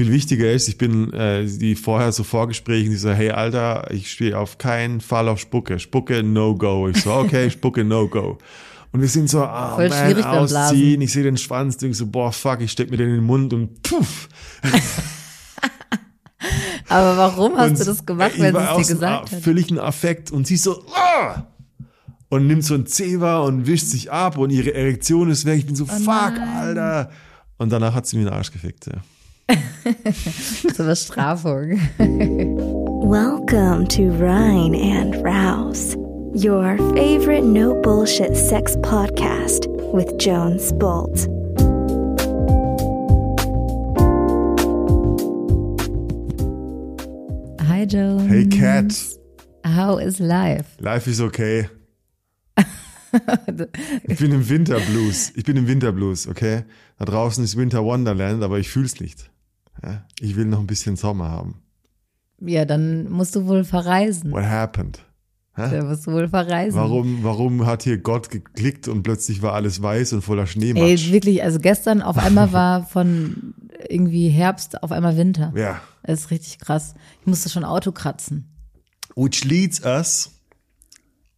Viel wichtiger ist, ich bin äh, die vorher so Vorgesprächen, die so, hey Alter, ich stehe auf keinen Fall auf Spucke. Spucke, no go. Ich so, okay, Spucke, no go. Und wir sind so, ah, Voll man, ausziehen, ich sehe den Schwanz, denk so, boah, fuck, ich steck mir den in den Mund und puff. Aber warum hast und du das gemacht, wenn sie es dir gesagt hat? völligen Affekt und sie so, ah! Und nimmt so ein Zewa und wischt sich ab und ihre Erektion ist weg. Ich bin so, fuck, Oh nein. Alter. Und danach hat sie mir den Arsch gefickt, ja. Zur Bestrafung. Welcome to Rhine and Rouse, your favorite no bullshit sex podcast with Jones Bolt. Hi Joe. Hey Cat, How is life? life is okay. Ich bin im Winterblues. Ich bin im Winterblues, okay? Da draußen ist Winter Wonderland, aber ich fühl's nicht. Ja? Ich will noch ein bisschen Sommer haben. Ja, dann musst du wohl verreisen. What happened? Dann musst du wohl verreisen. Warum, warum hat hier Gott geklickt und plötzlich war alles weiß und voller Ey, Schneematsch? wirklich, also gestern auf einmal war von irgendwie Herbst auf einmal Winter. Ja. Das ist richtig krass. Ich musste schon Auto kratzen. Which leads us,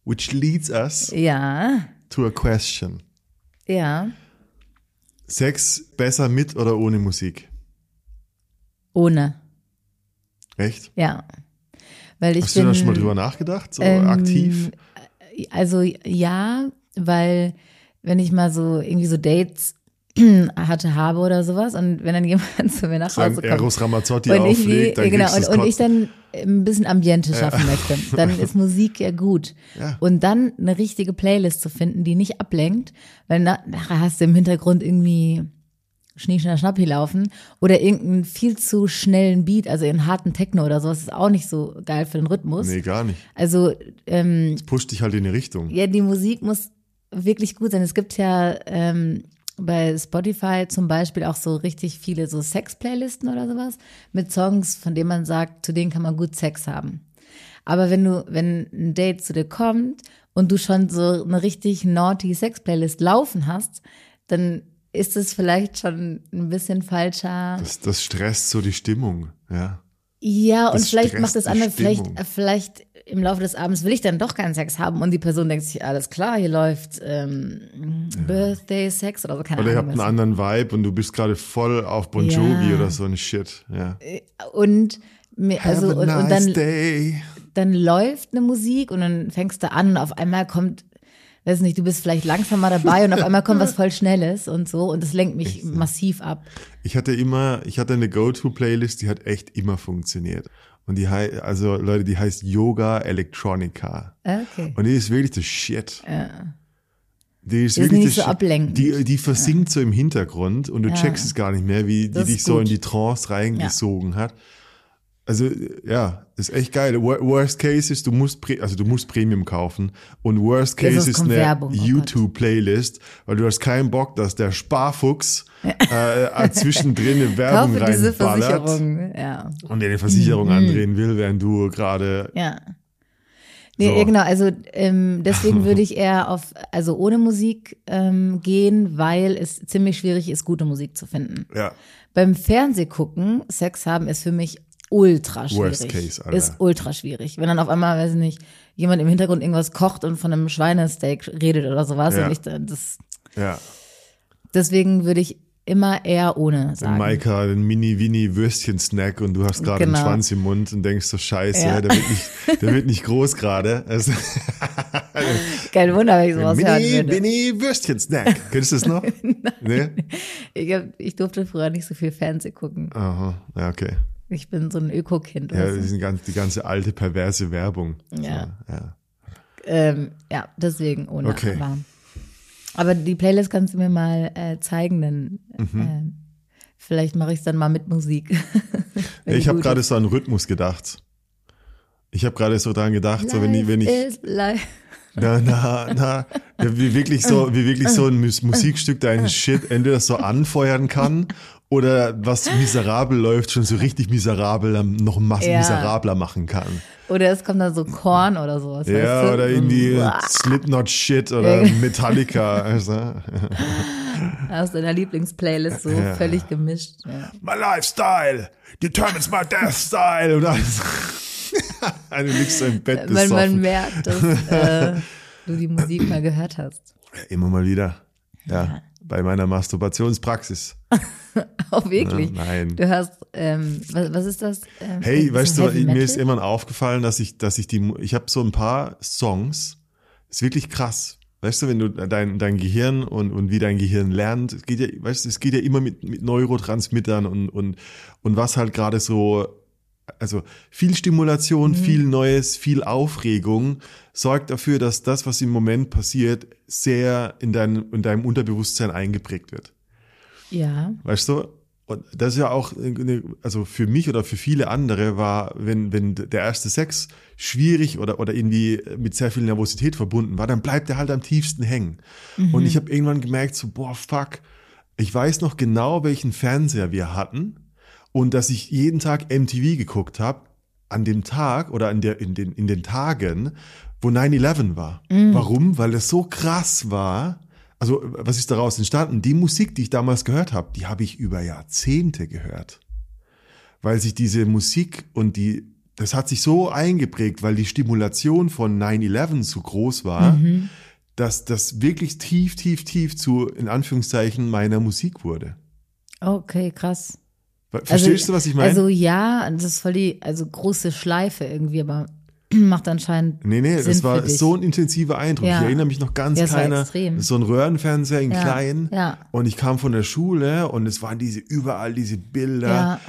which leads us Ja, to a question. ja. Sex besser mit oder ohne Musik? Ohne. Echt? Ja. Weil ich Hast du bin, da schon mal drüber nachgedacht? So ähm, aktiv? Also ja, weil wenn ich mal so irgendwie so Dates hatte, habe oder sowas und wenn dann jemand zu mir nach Hause kommt Eros Ramazzotti und ich, auflegt, dann genau, und, und ich dann ein bisschen Ambiente schaffen möchte, dann ist Musik ja gut. Ja. Und dann eine richtige Playlist zu finden, die nicht ablenkt, weil na, nachher hast du im Hintergrund irgendwie Schnee, Schnapp, Schnappi laufen oder irgendeinen viel zu schnellen Beat, also einen harten Techno oder sowas, ist auch nicht so geil für den Rhythmus. Nee, gar nicht. Also ähm, Pusht dich halt in eine Richtung. ja, die Musik muss wirklich gut sein. Es gibt ja ähm, bei Spotify zum Beispiel auch so richtig viele so Sex-Playlisten oder sowas mit Songs, von denen man sagt, zu denen kann man gut Sex haben. Aber wenn du, wenn ein Date zu dir kommt und du schon so eine richtig naughty Sex-Playlist laufen hast, dann ist es vielleicht schon ein bisschen falscher. Das, das stresst so die Stimmung, ja. Ja, und Das vielleicht macht das andere, vielleicht, äh, vielleicht im Laufe des Abends will ich dann doch keinen Sex haben und die Person denkt sich, alles klar, hier läuft ähm, Birthday Sex oder so, keine Oder ihr Ahnung. habt einen anderen Vibe und du bist gerade voll auf Bon Jovi Ja. oder so ein Shit, ja. Und mir, also Have a und, und nice dann, day. dann läuft eine Musik und dann fängst du an und auf einmal kommt, weiß nicht, du bist vielleicht langsamer dabei und auf einmal kommt was voll Schnelles und so und das lenkt mich massiv ab. Ich hatte immer, ich hatte eine Go-To-Playlist, die hat echt immer funktioniert. Und die heißt, also Leute, die heißt Yoga Electronica. Okay. Und die ist wirklich das Shit. Die ist Die ist wirklich nicht das so ablenkend. Die, die versinkt so im Hintergrund und du Ja. checkst es gar nicht mehr, wie die Das dich so in gut. die Trance reingesogen hat. Also ja, ist echt geil. Wor- Worst Case ist, du musst Pre also du musst Premium kaufen und Worst Case sonst ist eine Werbung, oh. YouTube Playlist, weil du hast keinen Bock, dass der Sparfuchs äh, zwischendrin eine Werbung Kaufe diese reinballert Versicherung, ja. und dir eine Versicherung andrehen will, während du gerade Ja. Nee, So. ja, genau, also ähm, deswegen würde ich eher auf, also ohne Musik ähm, gehen, weil es ziemlich schwierig ist, gute Musik zu finden. ja Beim Fernsehgucken, Sex haben ist für mich ultra schwierig. Worst case, Alter. Ist ultra schwierig. Wenn dann auf einmal, weiß ich nicht, jemand im Hintergrund irgendwas kocht und von einem Schweinesteak redet oder sowas. Ja. Und ich, das, ja deswegen würde ich immer eher ohne sagen. Maika den Mini-Winnie-Würstchen-Snack und du hast gerade Genau. einen Schwanz im Mund und denkst so, scheiße, Ja. der, wird nicht, der wird nicht groß gerade. Also, Kein Wunder, wenn ich sowas hören würde. Mini-Winnie-Würstchen-Snack. Kennst du das noch? nee? Ich, hab, ich durfte früher nicht so viel Fernseh gucken. Aha, ja, okay. Ich bin so ein Öko-Kind. Ja, das ist die ganze, die ganze alte, perverse Werbung. Ja. So, ja. Ähm, ja, deswegen ohne. Okay. Aber, aber die Playlist kannst du mir mal äh, zeigen, dann Mhm. ähm, vielleicht mache ich es dann mal mit Musik. Ich habe gerade so an Rhythmus gedacht. Ich habe gerade so dran gedacht, so wenn ich, wenn ich, Life is life. na, na, na, wie wirklich so, wie wirklich so ein Mus Musikstück deinen Shit entweder so anfeuern kann oder was miserabel läuft, schon so richtig miserabel, ähm, noch Ja. miserabler machen kann. Oder es kommt dann so Korn oder sowas. Ja, oder irgendwie uah. Slipknot Shit oder. Metallica. Also. aus deiner Lieblingsplaylist so Ja. völlig gemischt. Ja. My lifestyle determines my death style. Und alles. du liegst so im Bett Man, man merkt, dass äh, du die Musik mal gehört hast. Immer mal wieder. Ja, bei meiner Masturbationspraxis. Auch wirklich. Ja, nein. Du hast, ähm, was, was ist das? Ähm, Hey, weißt du, mir ist irgendwann aufgefallen, dass ich, dass ich die, ich habe so ein paar Songs, ist wirklich krass. Weißt du, wenn du dein, dein Gehirn und, und wie dein Gehirn lernt, es geht ja, weißt du, es geht ja immer mit, mit Neurotransmittern und, und, und was halt gerade so, also viel Stimulation, Mhm. viel Neues, viel Aufregung sorgt dafür, dass das, was im Moment passiert, sehr in deinem, in deinem Unterbewusstsein eingeprägt wird. Ja. Weißt du? Und das ist ja auch, eine- also für mich oder für viele andere war, wenn, wenn der erste Sex schwierig oder, oder irgendwie mit sehr viel Nervosität verbunden war, dann bleibt er halt am tiefsten hängen. Und ich habe irgendwann gemerkt, so, boah, fuck, ich weiß noch genau, welchen Fernseher wir hatten und dass ich jeden Tag MTV geguckt habe, an dem Tag oder in, der, in, den, in den Tagen, wo 9-11 war. Warum? Weil es so krass war. Also, was ist daraus entstanden? Die Musik, die ich damals gehört habe, die habe ich über Jahrzehnte gehört. Weil sich diese Musik und die, das hat sich so eingeprägt, weil die Stimulation von 9-11 so groß war, dass das wirklich tief, tief, tief zu, in Anführungszeichen, meiner Musik wurde. Okay, krass. Verstehst du, was ich meine? Also ja, das ist voll die, also große Schleife irgendwie, aber macht anscheinend Nee, nee, Sinn das war so ein intensiver Eindruck. Ja. Ich erinnere mich noch ganz Ja, kleiner. So ein Röhrenfernseher in Ja, klein. ja. Und ich kam von der Schule und es waren diese überall diese Bilder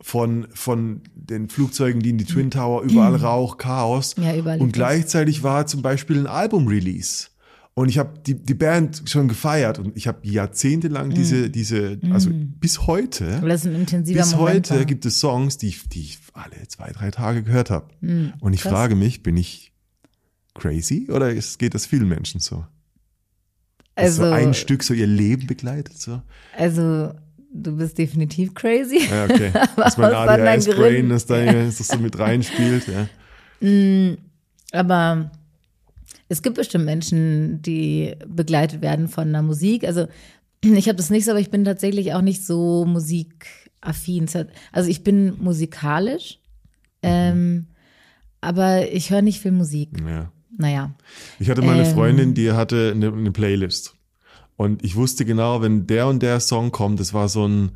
von, von den Flugzeugen, die in die Twin Tower, überall Rauch, Chaos. Ja, überall Und gleichzeitig war zum Beispiel ein Album-Release. Und ich habe die, die Band schon gefeiert und ich habe jahrzehntelang diese, diese, also bis heute, ist bis Moment heute war. gibt es Songs, die, ich- die ich alle zwei, drei Tage gehört habe. Mhm. und ich krass. frage mich, bin ich crazy oder ist, geht das vielen Menschen so? Also, so ein Stück so ihr Leben begleitet so? also du bist definitiv crazy. Ja, okay. Dass mein ADHS-Brain, das da das so mit reinspielt. Ja. Aber es gibt bestimmt Menschen, die begleitet werden von einer Musik. Also ich habe das nicht so, aber ich bin tatsächlich auch nicht so musikaffin. Also ich bin musikalisch, ähm, aber ich höre nicht viel Musik. ja. Naja. Ich hatte mal eine Ähm. Freundin, die hatte eine, eine Playlist. Und ich wusste genau, wenn der und der Song kommt, das war so ein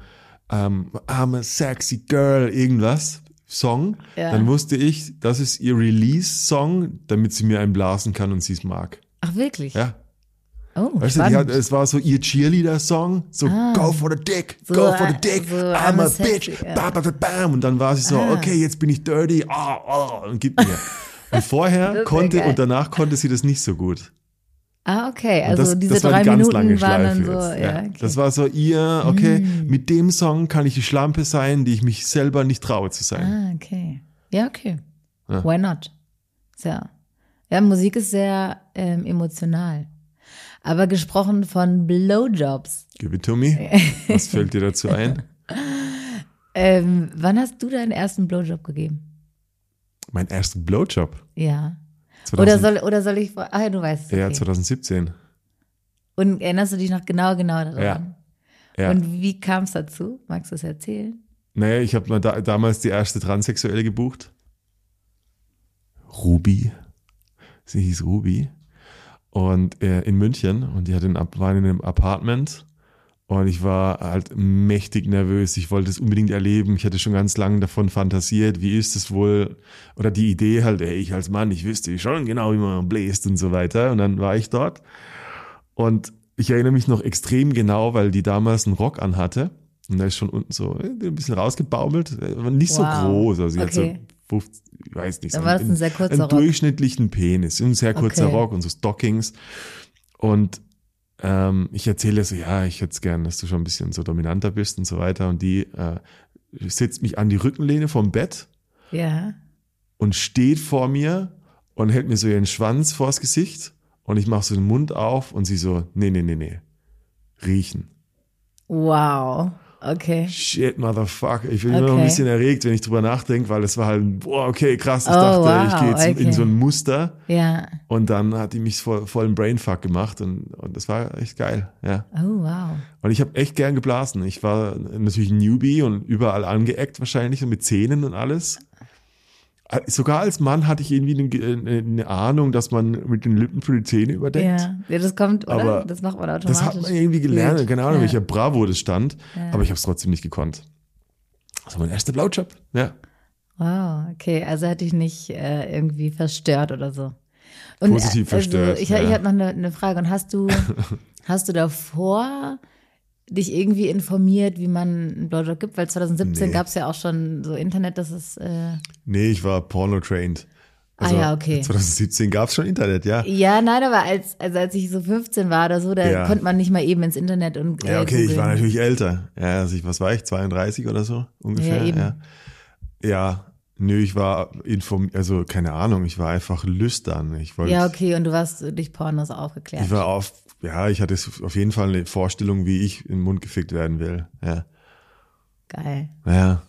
ähm, I'm a sexy girl, irgendwas Song, Ja. dann wusste ich, das ist ihr Release-Song, damit sie mir einen blasen kann und sie es mag. Ach wirklich? Ja. Oh, Weißt du, hat, es war so ihr Cheerleader-Song, so go for the dick, So, go for the dick, so, I'm I'm a sexy, bitch, ja. ba, ba, ba, bam. Und dann war sie so, Ah. okay, jetzt bin ich dirty, ah, ah, und gib mir. Und vorher konnte geil. und danach konnte sie das nicht so gut. Ah, okay. Also das, diese das war drei Minuten lange waren dann Schleife so, jetzt. ja, Ja. okay. Das war so ihr, okay, mit dem Song kann ich die Schlampe sein, die ich mich selber nicht traue zu sein. Ah, okay. Ja, okay. Ja. Why not? Sehr. Ja, Musik ist sehr ähm, emotional. Aber gesprochen von Blowjobs. Give it to me. Was fällt dir dazu ein? Ähm, wann hast du deinen ersten Blowjob gegeben? Mein erster Blowjob. Ja. 2000, Oder soll, oder soll ich. vor- Ah, du weißt es. Ja, Okay. 2017. Und erinnerst du dich noch genau, genau daran? Ja. Ja. Und wie kam es dazu? Magst du es erzählen? Naja, ich habe da, damals die erste Transsexuelle gebucht. Ruby. Sie hieß Ruby. Und äh, in München. Und die hat in, war in einem Apartment. Und ich war halt mächtig nervös. Ich wollte es unbedingt erleben. Ich hatte schon ganz lange davon fantasiert. Wie ist es wohl? Oder die Idee halt, ey, ich als Mann, ich wüsste schon genau, wie man bläst und so weiter. Und dann war ich dort. Und ich erinnere mich noch extrem genau, weil die damals einen Rock anhatte. Und da ist schon unten so äh, ein bisschen rausgebaumelt. Aber nicht so Wow. groß. Also sie Okay. hat so 50, ich weiß nicht, so war das ein sehr kurzer einen Rock. durchschnittlichen Penis. Ein sehr kurzer Okay. Rock und so Stockings. Und ähm, ich erzähle so, ja, ich hätte es gern, dass du schon ein bisschen so dominanter bist und so weiter. Und die äh, setzt mich an die Rückenlehne vom Bett Ja. und steht vor mir und hält mir so ihren Schwanz vors Gesicht und ich mache so den Mund auf und sie so, nee, nee, nee, nee, riechen. Wow. Okay. Shit, motherfucker. Ich bin immer noch Okay. ein bisschen erregt, wenn ich drüber nachdenke, weil es war halt, boah, okay, krass. Ich Oh, dachte, wow, ich gehe jetzt in- in okay. so ein Muster. Ja. Und dann hat die mich voll, voll einen Brainfuck gemacht und, und das war echt geil, ja. Oh, wow. Und ich habe echt gern geblasen. Ich war natürlich ein Newbie und überall angeeckt wahrscheinlich und mit Zähnen und alles. Äh, Sogar als Mann hatte ich irgendwie eine, eine, eine Ahnung, dass man mit den Lippen für die Zähne überdeckt. Ja. ja, das kommt, oder? Aber das macht man automatisch. Das hat man irgendwie gelernt, keine Ahnung, ja. welcher Bravo das stand, Ja. aber ich habe es trotzdem nicht gekonnt. Das war mein erster Blowjob, ja. Wow, okay, also hätte ich nicht äh, irgendwie verstört oder so. Und, Positiv äh, verstört, Also, ich ja. ich habe noch eine, eine Frage. Und hast du, hast du davor dich irgendwie informiert, wie man einen Blowjob gibt? Weil 2017 Nee. gab es ja auch schon so Internet, dass es äh, Nee, ich war porno-trained. Ah ja, okay. 2017 gab es schon Internet, ja. ja, nein, aber als, also als ich so 15 war oder so, da Ja. konnte man nicht mal eben ins Internet und äh, Ja, okay, ich war natürlich älter. Ja, also ich, was war ich, 32 oder so ungefähr? Ja, eben. Ja, ja nö, ich war informiert, also keine Ahnung, ich war einfach lüstern. Ich wollte, Ja, okay, und du warst durch Pornos aufgeklärt. ich war auf, ja, ich hatte auf jeden Fall eine Vorstellung, wie ich in den Mund gefickt werden will. Ja, Geil. ja.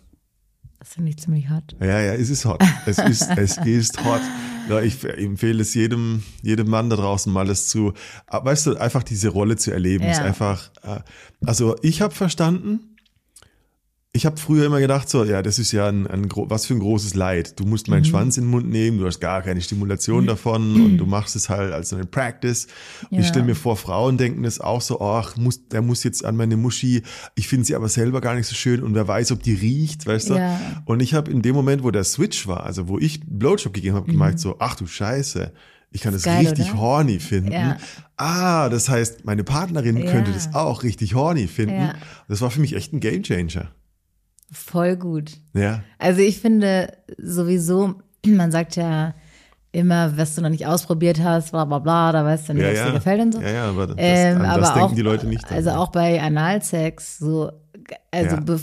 Das finde ich ziemlich hot. Ja, ja, es ist hot. Es ist, es ist hot. Ja, ich empfehle es jedem, jedem Mann da draußen mal das zu, ah, weißt du, einfach diese Rolle zu erleben. Ja. Ist einfach, äh, also ich habe verstanden, ich habe früher immer gedacht, so, ja, das ist ja ein, ein was für ein großes Leid. Du musst Mhm. meinen Schwanz in den Mund nehmen, du hast gar keine Stimulation davon und du machst es halt als so eine Practice. Und Ja. ich stelle mir vor, Frauen denken das auch so, ach, muss, der muss jetzt an meine Muschi, ich finde sie aber selber gar nicht so schön und wer weiß, ob die riecht, weißt du? Ja. Und ich habe in dem Moment, wo der Switch war, also wo ich Blowjob gegeben habe, gemerkt so, ach du Scheiße, ich kann das Mhm. Geil, richtig oder? horny finden. Ja. Ah, das heißt, meine Partnerin Ja. könnte das auch richtig horny finden. Ja. Das war für mich echt ein Gamechanger. Voll gut. Ja. Also ich finde sowieso, man sagt ja immer, was du noch nicht ausprobiert hast, bla bla bla, da weißt du nicht, Ja, es ja. dir gefällt und so. Ja, ja, aber das, Ähm, aber das denken auch, die Leute nicht. Also auch bei Analsex, so, also Ja. be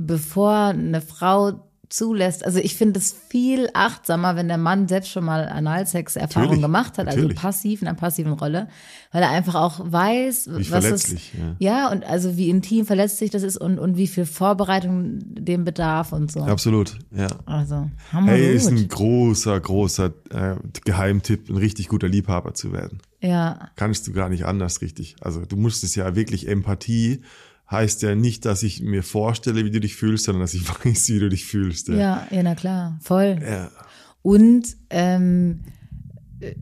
bevor eine Frau zulässt, also ich finde es viel achtsamer, wenn der Mann selbst schon mal Analsex-Erfahrung gemacht hat, natürlich. also passiv, in einer passiven Rolle, weil er einfach auch weiß, Wie was verletzlich, es, ja. ja, und also wie intim verletzlich das ist und, und wie viel Vorbereitung dem bedarf und so. Absolut, ja. Also, hammer Hey, ist ein großer, großer äh, Geheimtipp, ein richtig guter Liebhaber zu werden. Ja, Kannst du gar nicht anders richtig. Also du musst es ja wirklich Empathie heißt ja nicht, dass ich mir vorstelle, wie du dich fühlst, sondern dass ich weiß, wie du dich fühlst. ja, ja, na klar, voll. ja. Und ähm,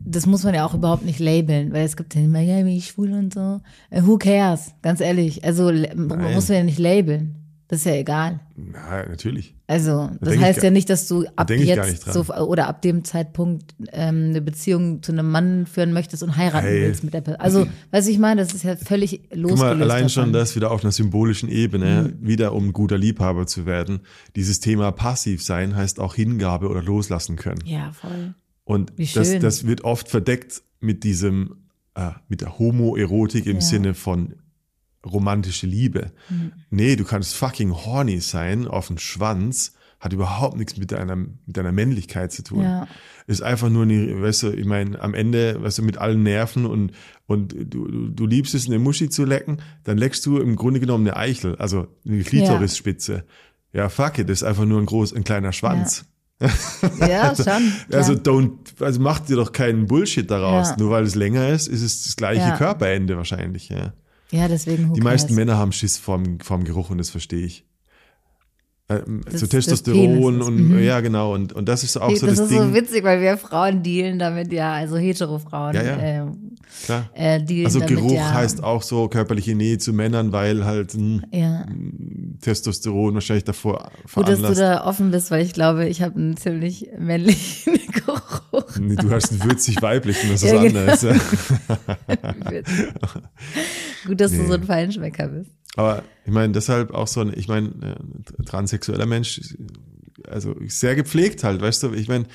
das muss man ja auch überhaupt nicht labeln, weil es gibt ja immer, ja, bin ich schwul und so. Äh, who cares? Ganz ehrlich. Also man muss man ja nicht labeln. Das ist ja egal. Na, natürlich. Also, das ich heißt ja nicht, dass du ab gar jetzt so oder ab dem Zeitpunkt ähm, eine Beziehung zu einem Mann führen möchtest und heiraten Hey. willst mit der Person. Also, was ich meine, das ist ja völlig Guck losgelöst mal, allein schon davon. das wieder auf einer symbolischen Ebene, Mhm. wieder um guter Liebhaber zu werden. Dieses Thema passiv sein heißt auch Hingabe oder loslassen können. Ja, voll. Und das, das wird oft verdeckt mit diesem, äh, mit der Homoerotik im Ja. Sinne von romantische Liebe. Mhm. Nee, du kannst fucking horny sein auf den Schwanz, hat überhaupt nichts mit deiner, mit deiner Männlichkeit zu tun. Ja. Ist einfach nur, eine, weißt du, ich meine, am Ende, weißt du, mit allen Nerven und, und du, du, liebst es, eine Muschi zu lecken, dann leckst du im Grunde genommen eine Eichel, also eine Klitorisspitze. Ja, fuck it, das ist einfach nur ein groß, ein kleiner Schwanz. Ja, schon. klar. Also don't, also mach dir doch keinen Bullshit daraus. Ja. Nur weil es länger ist, ist es das gleiche Ja. Körperende wahrscheinlich. Ja. Ja, deswegen. Die meisten? Männer haben Schiss vorm, vorm Geruch und das verstehe ich. Ähm, so des Testosteron und mhm. ja genau und und das ist auch so das, das, ist so Ding. witzig, weil wir Frauen dealen damit, ja, also hetero-Frauen. Ja, ja. Ähm, Klar. äh, dealen Also damit, Geruch ja, heißt auch so körperliche Nähe zu Männern, weil halt mh, Ja. Testosteron wahrscheinlich davor Gut, dass du veranlasst. da offen bist, weil ich glaube, ich habe einen ziemlich männlichen Nee, du hast einen würzig weiblichen, das ist Ja, genau. anderes. Ja. Gut, dass du Nee. so ein Feinschmecker bist. Aber ich meine, deshalb auch so ein, ich meine, äh, transsexueller Mensch, also sehr gepflegt halt, weißt du, ich meine,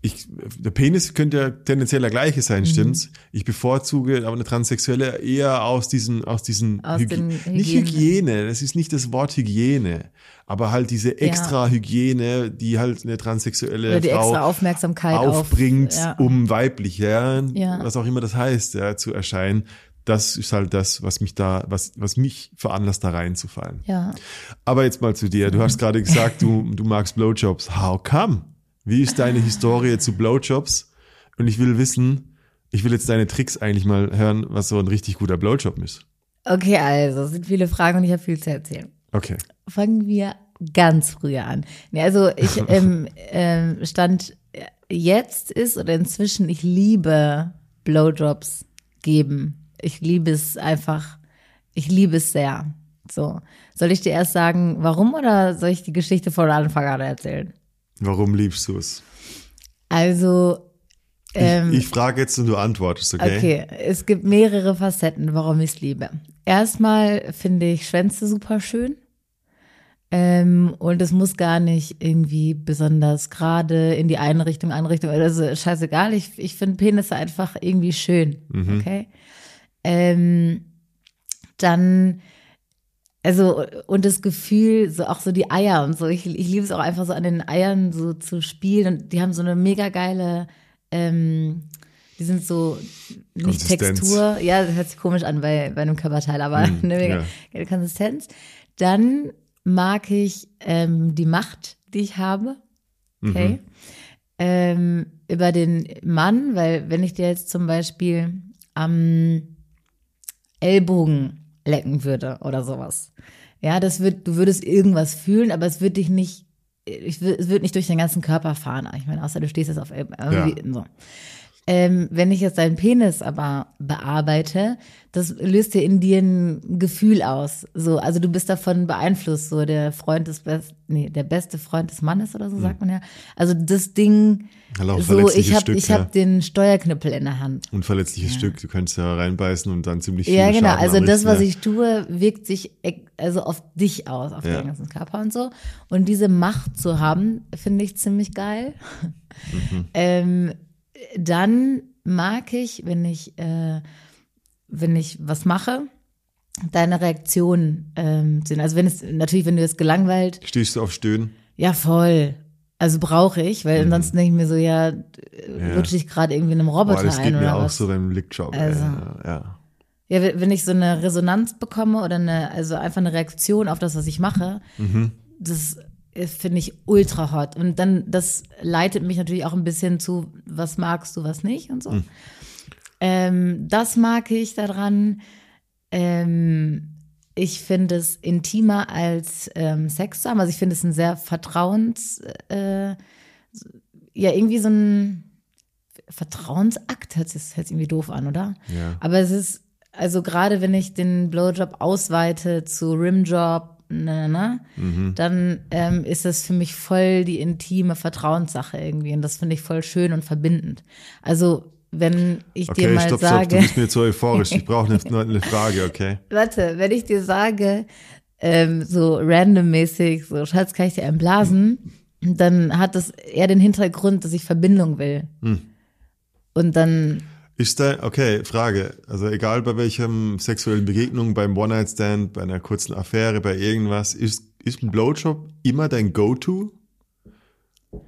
ich, der Penis könnte ja tendenziell der gleiche Mhm. sein, stimmt's? Ich bevorzuge aber eine Transsexuelle eher aus diesen, aus diesen, Aus den nicht Hygiene. Hygiene, das ist nicht das Wort Hygiene, aber halt diese extra Hygiene, die halt eine transsexuelle Oder die Frau extra Aufmerksamkeit aufbringt, auf, ja. um weiblich, ja, Ja. was auch immer das heißt, ja, zu erscheinen. das ist halt das, was mich da, was, was mich veranlasst, da reinzufallen. Ja. Aber jetzt mal zu dir. Du hast gerade gesagt, du, du magst Blowjobs. How come? Wie ist deine Historie zu Blowjobs? Und ich will wissen, ich will jetzt deine Tricks eigentlich mal hören, was so ein richtig guter Blowjob ist. Okay, also, es sind viele Fragen und ich habe viel zu erzählen. Okay. Fangen wir ganz früher an. Nee, also ich ähm, ähm, stand jetzt ist oder inzwischen, ich liebe Blowjobs geben. Ich liebe es einfach, ich liebe es sehr. So. Soll ich dir erst sagen, warum oder soll ich die Geschichte von Anfang an erzählen? Warum liebst du es? Also, ähm, ich, ich frage jetzt und du antwortest, okay? okay, es gibt mehrere Facetten, warum ich es liebe. Erstmal finde ich Schwänze super schön. Ähm, und es muss gar nicht irgendwie besonders gerade in die eine Richtung, andere Richtung, also scheißegal. Ich, ich finde Penisse einfach irgendwie schön. Mhm. Okay. Ähm, dann, also, und das Gefühl, so auch so die Eier und so. Ich, ich liebe es auch einfach so an den Eiern so zu spielen. Und die haben so eine mega geile, ähm, die sind so nicht. Textur, ja, das hört sich komisch an bei, bei einem Körperteil, aber Mm, eine mega ja. geile Konsistenz. Dann mag ich ähm, die Macht, die ich habe. Okay. Mhm. Ähm, über den Mann, weil wenn ich dir jetzt zum Beispiel am Ellbogen lecken würde oder sowas. Ja, das wird, du würdest irgendwas fühlen, aber es wird dich nicht, ich, es wird nicht durch den ganzen Körper fahren. Ich meine, außer du stehst jetzt auf irgendwie So. Ähm, wenn ich jetzt deinen Penis aber bearbeite, das löst dir in dir ein Gefühl aus. So, also du bist davon beeinflusst, so der Freund des best, nee, der beste Freund des Mannes oder so sagt man ja. Also das Ding, ein so ich habe Stück, ich ja. hab den Steuerknüppel in der Hand. Unverletzliches Stück, du könntest ja reinbeißen und dann ziemlich viel Ja, genau. Schaden Also das, was ich tue, wirkt sich ek- also auf dich aus, auf Ja. deinen ganzen Körper und so. Und diese Macht zu haben, finde ich ziemlich geil. Mhm. Ähm, dann mag ich, wenn ich, äh, wenn ich was mache, deine Reaktion ähm, sehen. Also wenn es natürlich, wenn du jetzt gelangweilt, ja. Stehst du auf Stöhnen? ja voll. Also brauche ich, weil ansonsten denke ich mir so, ja, Mhm. Ja. rutsche ich gerade irgendwie in einem Boah, Roboter das geht ein mir auch was. so beim Lickjob. Also. ja. Ja, wenn wenn ich so eine Resonanz bekomme oder eine, also einfach eine Reaktion auf das, was ich mache, Mhm. das ist, finde ich ultra hot. Und dann, das leitet mich natürlich auch ein bisschen zu, was magst du, was nicht und so. Mhm. Ähm, das mag ich daran. Ähm, ich finde es intimer als ähm, Sex zu haben. Also ich finde es ein sehr Vertrauens, äh, ja, irgendwie so ein Vertrauensakt hört sich, sich irgendwie doof an, oder? Ja. Aber es ist, also gerade wenn ich den Blowjob ausweite zu Rimjob, ne, ne, Mhm. dann ähm, ist das für mich voll die intime Vertrauenssache irgendwie. Und das finde ich voll schön und verbindend. Also, wenn ich dir Okay, mal stopp, stopp, sage, du bist mir zu euphorisch. Ich brauche eine, nur eine Frage, okay? warte, wenn ich dir sage, ähm, so randommäßig, so Schatz, kann ich dir einen blasen, dann hat das eher den Hintergrund, dass ich Verbindung will. Hm. Und dann, Ist da, okay, Frage. Also egal bei welchem sexuellen Begegnung, beim One-Night-Stand, bei einer kurzen Affäre, bei irgendwas, ist, ist ein Blowjob immer dein Go-To?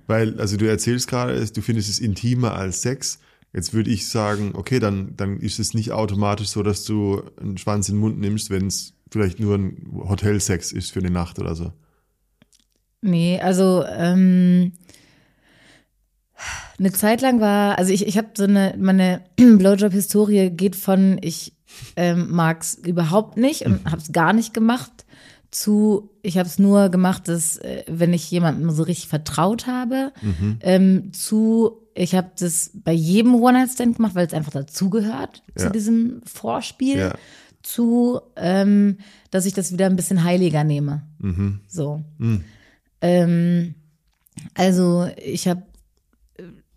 Weil, also du erzählst gerade, du findest es intimer als Sex. Jetzt würde ich sagen, okay, dann, dann ist es nicht automatisch so, dass du einen Schwanz in den Mund nimmst, wenn es vielleicht nur ein Hotelsex ist für eine Nacht oder so. nee, also, ähm, eine Zeit lang war, also ich, ich habe so eine, meine Blowjob-Historie geht von, ich ähm, mag's überhaupt nicht und hab's gar nicht gemacht, zu, ich habe es nur gemacht, dass, äh, wenn ich jemandem so richtig vertraut habe, ähm, zu, ich habe das bei jedem One-Night-Stand gemacht, weil es einfach dazugehört Ja. zu diesem Vorspiel, Ja. zu, ähm, dass ich das wieder ein bisschen heiliger nehme. So. Ähm, also ich habe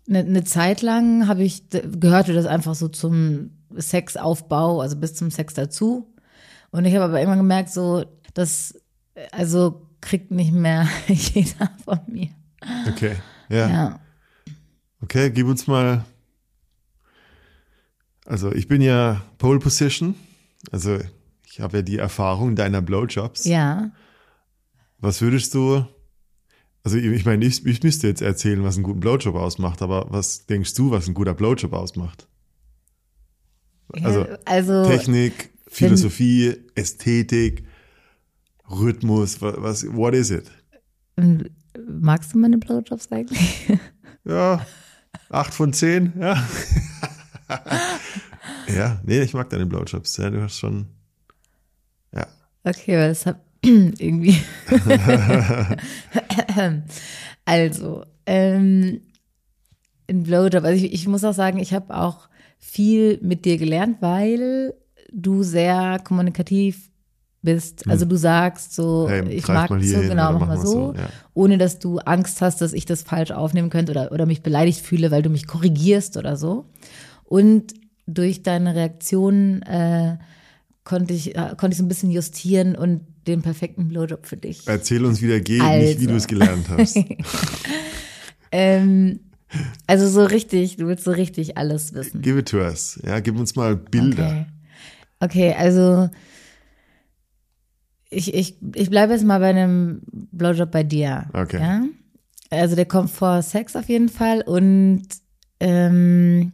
eine, eine Zeit lang habe ich gehörte das einfach so zum Sexaufbau, also bis zum Sex dazu. Und ich habe aber immer gemerkt, so das also kriegt nicht mehr jeder von mir. Okay. Ja. Ja. Okay, gib uns mal. Also ich bin ja Pole Position. Also ich habe ja die Erfahrung deiner Blowjobs. Ja. Was würdest du? Also ich meine, ich, ich müsste jetzt erzählen, was einen guten Blowjob ausmacht, aber was denkst du, was ein guter Blowjob ausmacht? Also, also Technik, Philosophie, Ästhetik, Rhythmus, was, was what is it? ähm, magst du meine Blowjobs eigentlich? Ja, acht von zehn, ja. ja, nee, ich mag deine Blowjobs. Ja, du hast schon, ja. Okay, weil das hat irgendwie. also, ähm, ein Blowjob. Also ich, ich muss auch sagen, ich habe auch viel mit dir gelernt, weil du sehr kommunikativ bist. Also du sagst so, Hey, ich mag so, hin genau, mach mal so, so, ja. ohne dass du Angst hast, dass ich das falsch aufnehmen könnte oder, oder mich beleidigt fühle, weil du mich korrigierst oder so. Und durch deine Reaktion äh, konnte ich, äh, konnte ich so ein bisschen justieren und den perfekten Blowjob für dich. Erzähl uns, wie der geht, Also. nicht wie du es gelernt hast. Ähm, also so richtig, du willst so richtig alles wissen. Give it to us. Ja, gib uns mal Bilder. Okay, okay also ich, ich, ich bleibe jetzt mal bei einem Blowjob bei dir. Okay. Ja? Also der kommt vor Sex auf jeden Fall und ähm,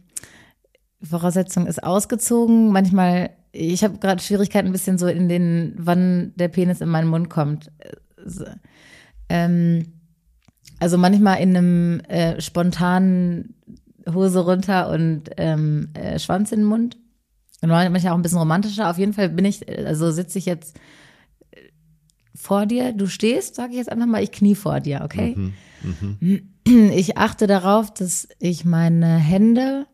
Voraussetzung ist ausgezogen. Manchmal, ich habe gerade Schwierigkeiten ein bisschen so in den, wann der Penis in meinen Mund kommt. Ähm, also manchmal in einem äh, spontanen Hose runter und ähm, äh, Schwanz in den Mund. Und manchmal auch ein bisschen romantischer. Auf jeden Fall bin ich, also sitze ich jetzt äh, vor dir, du stehst, sage ich jetzt einfach mal, ich knie vor dir, okay? Ich achte darauf, dass ich meine Hände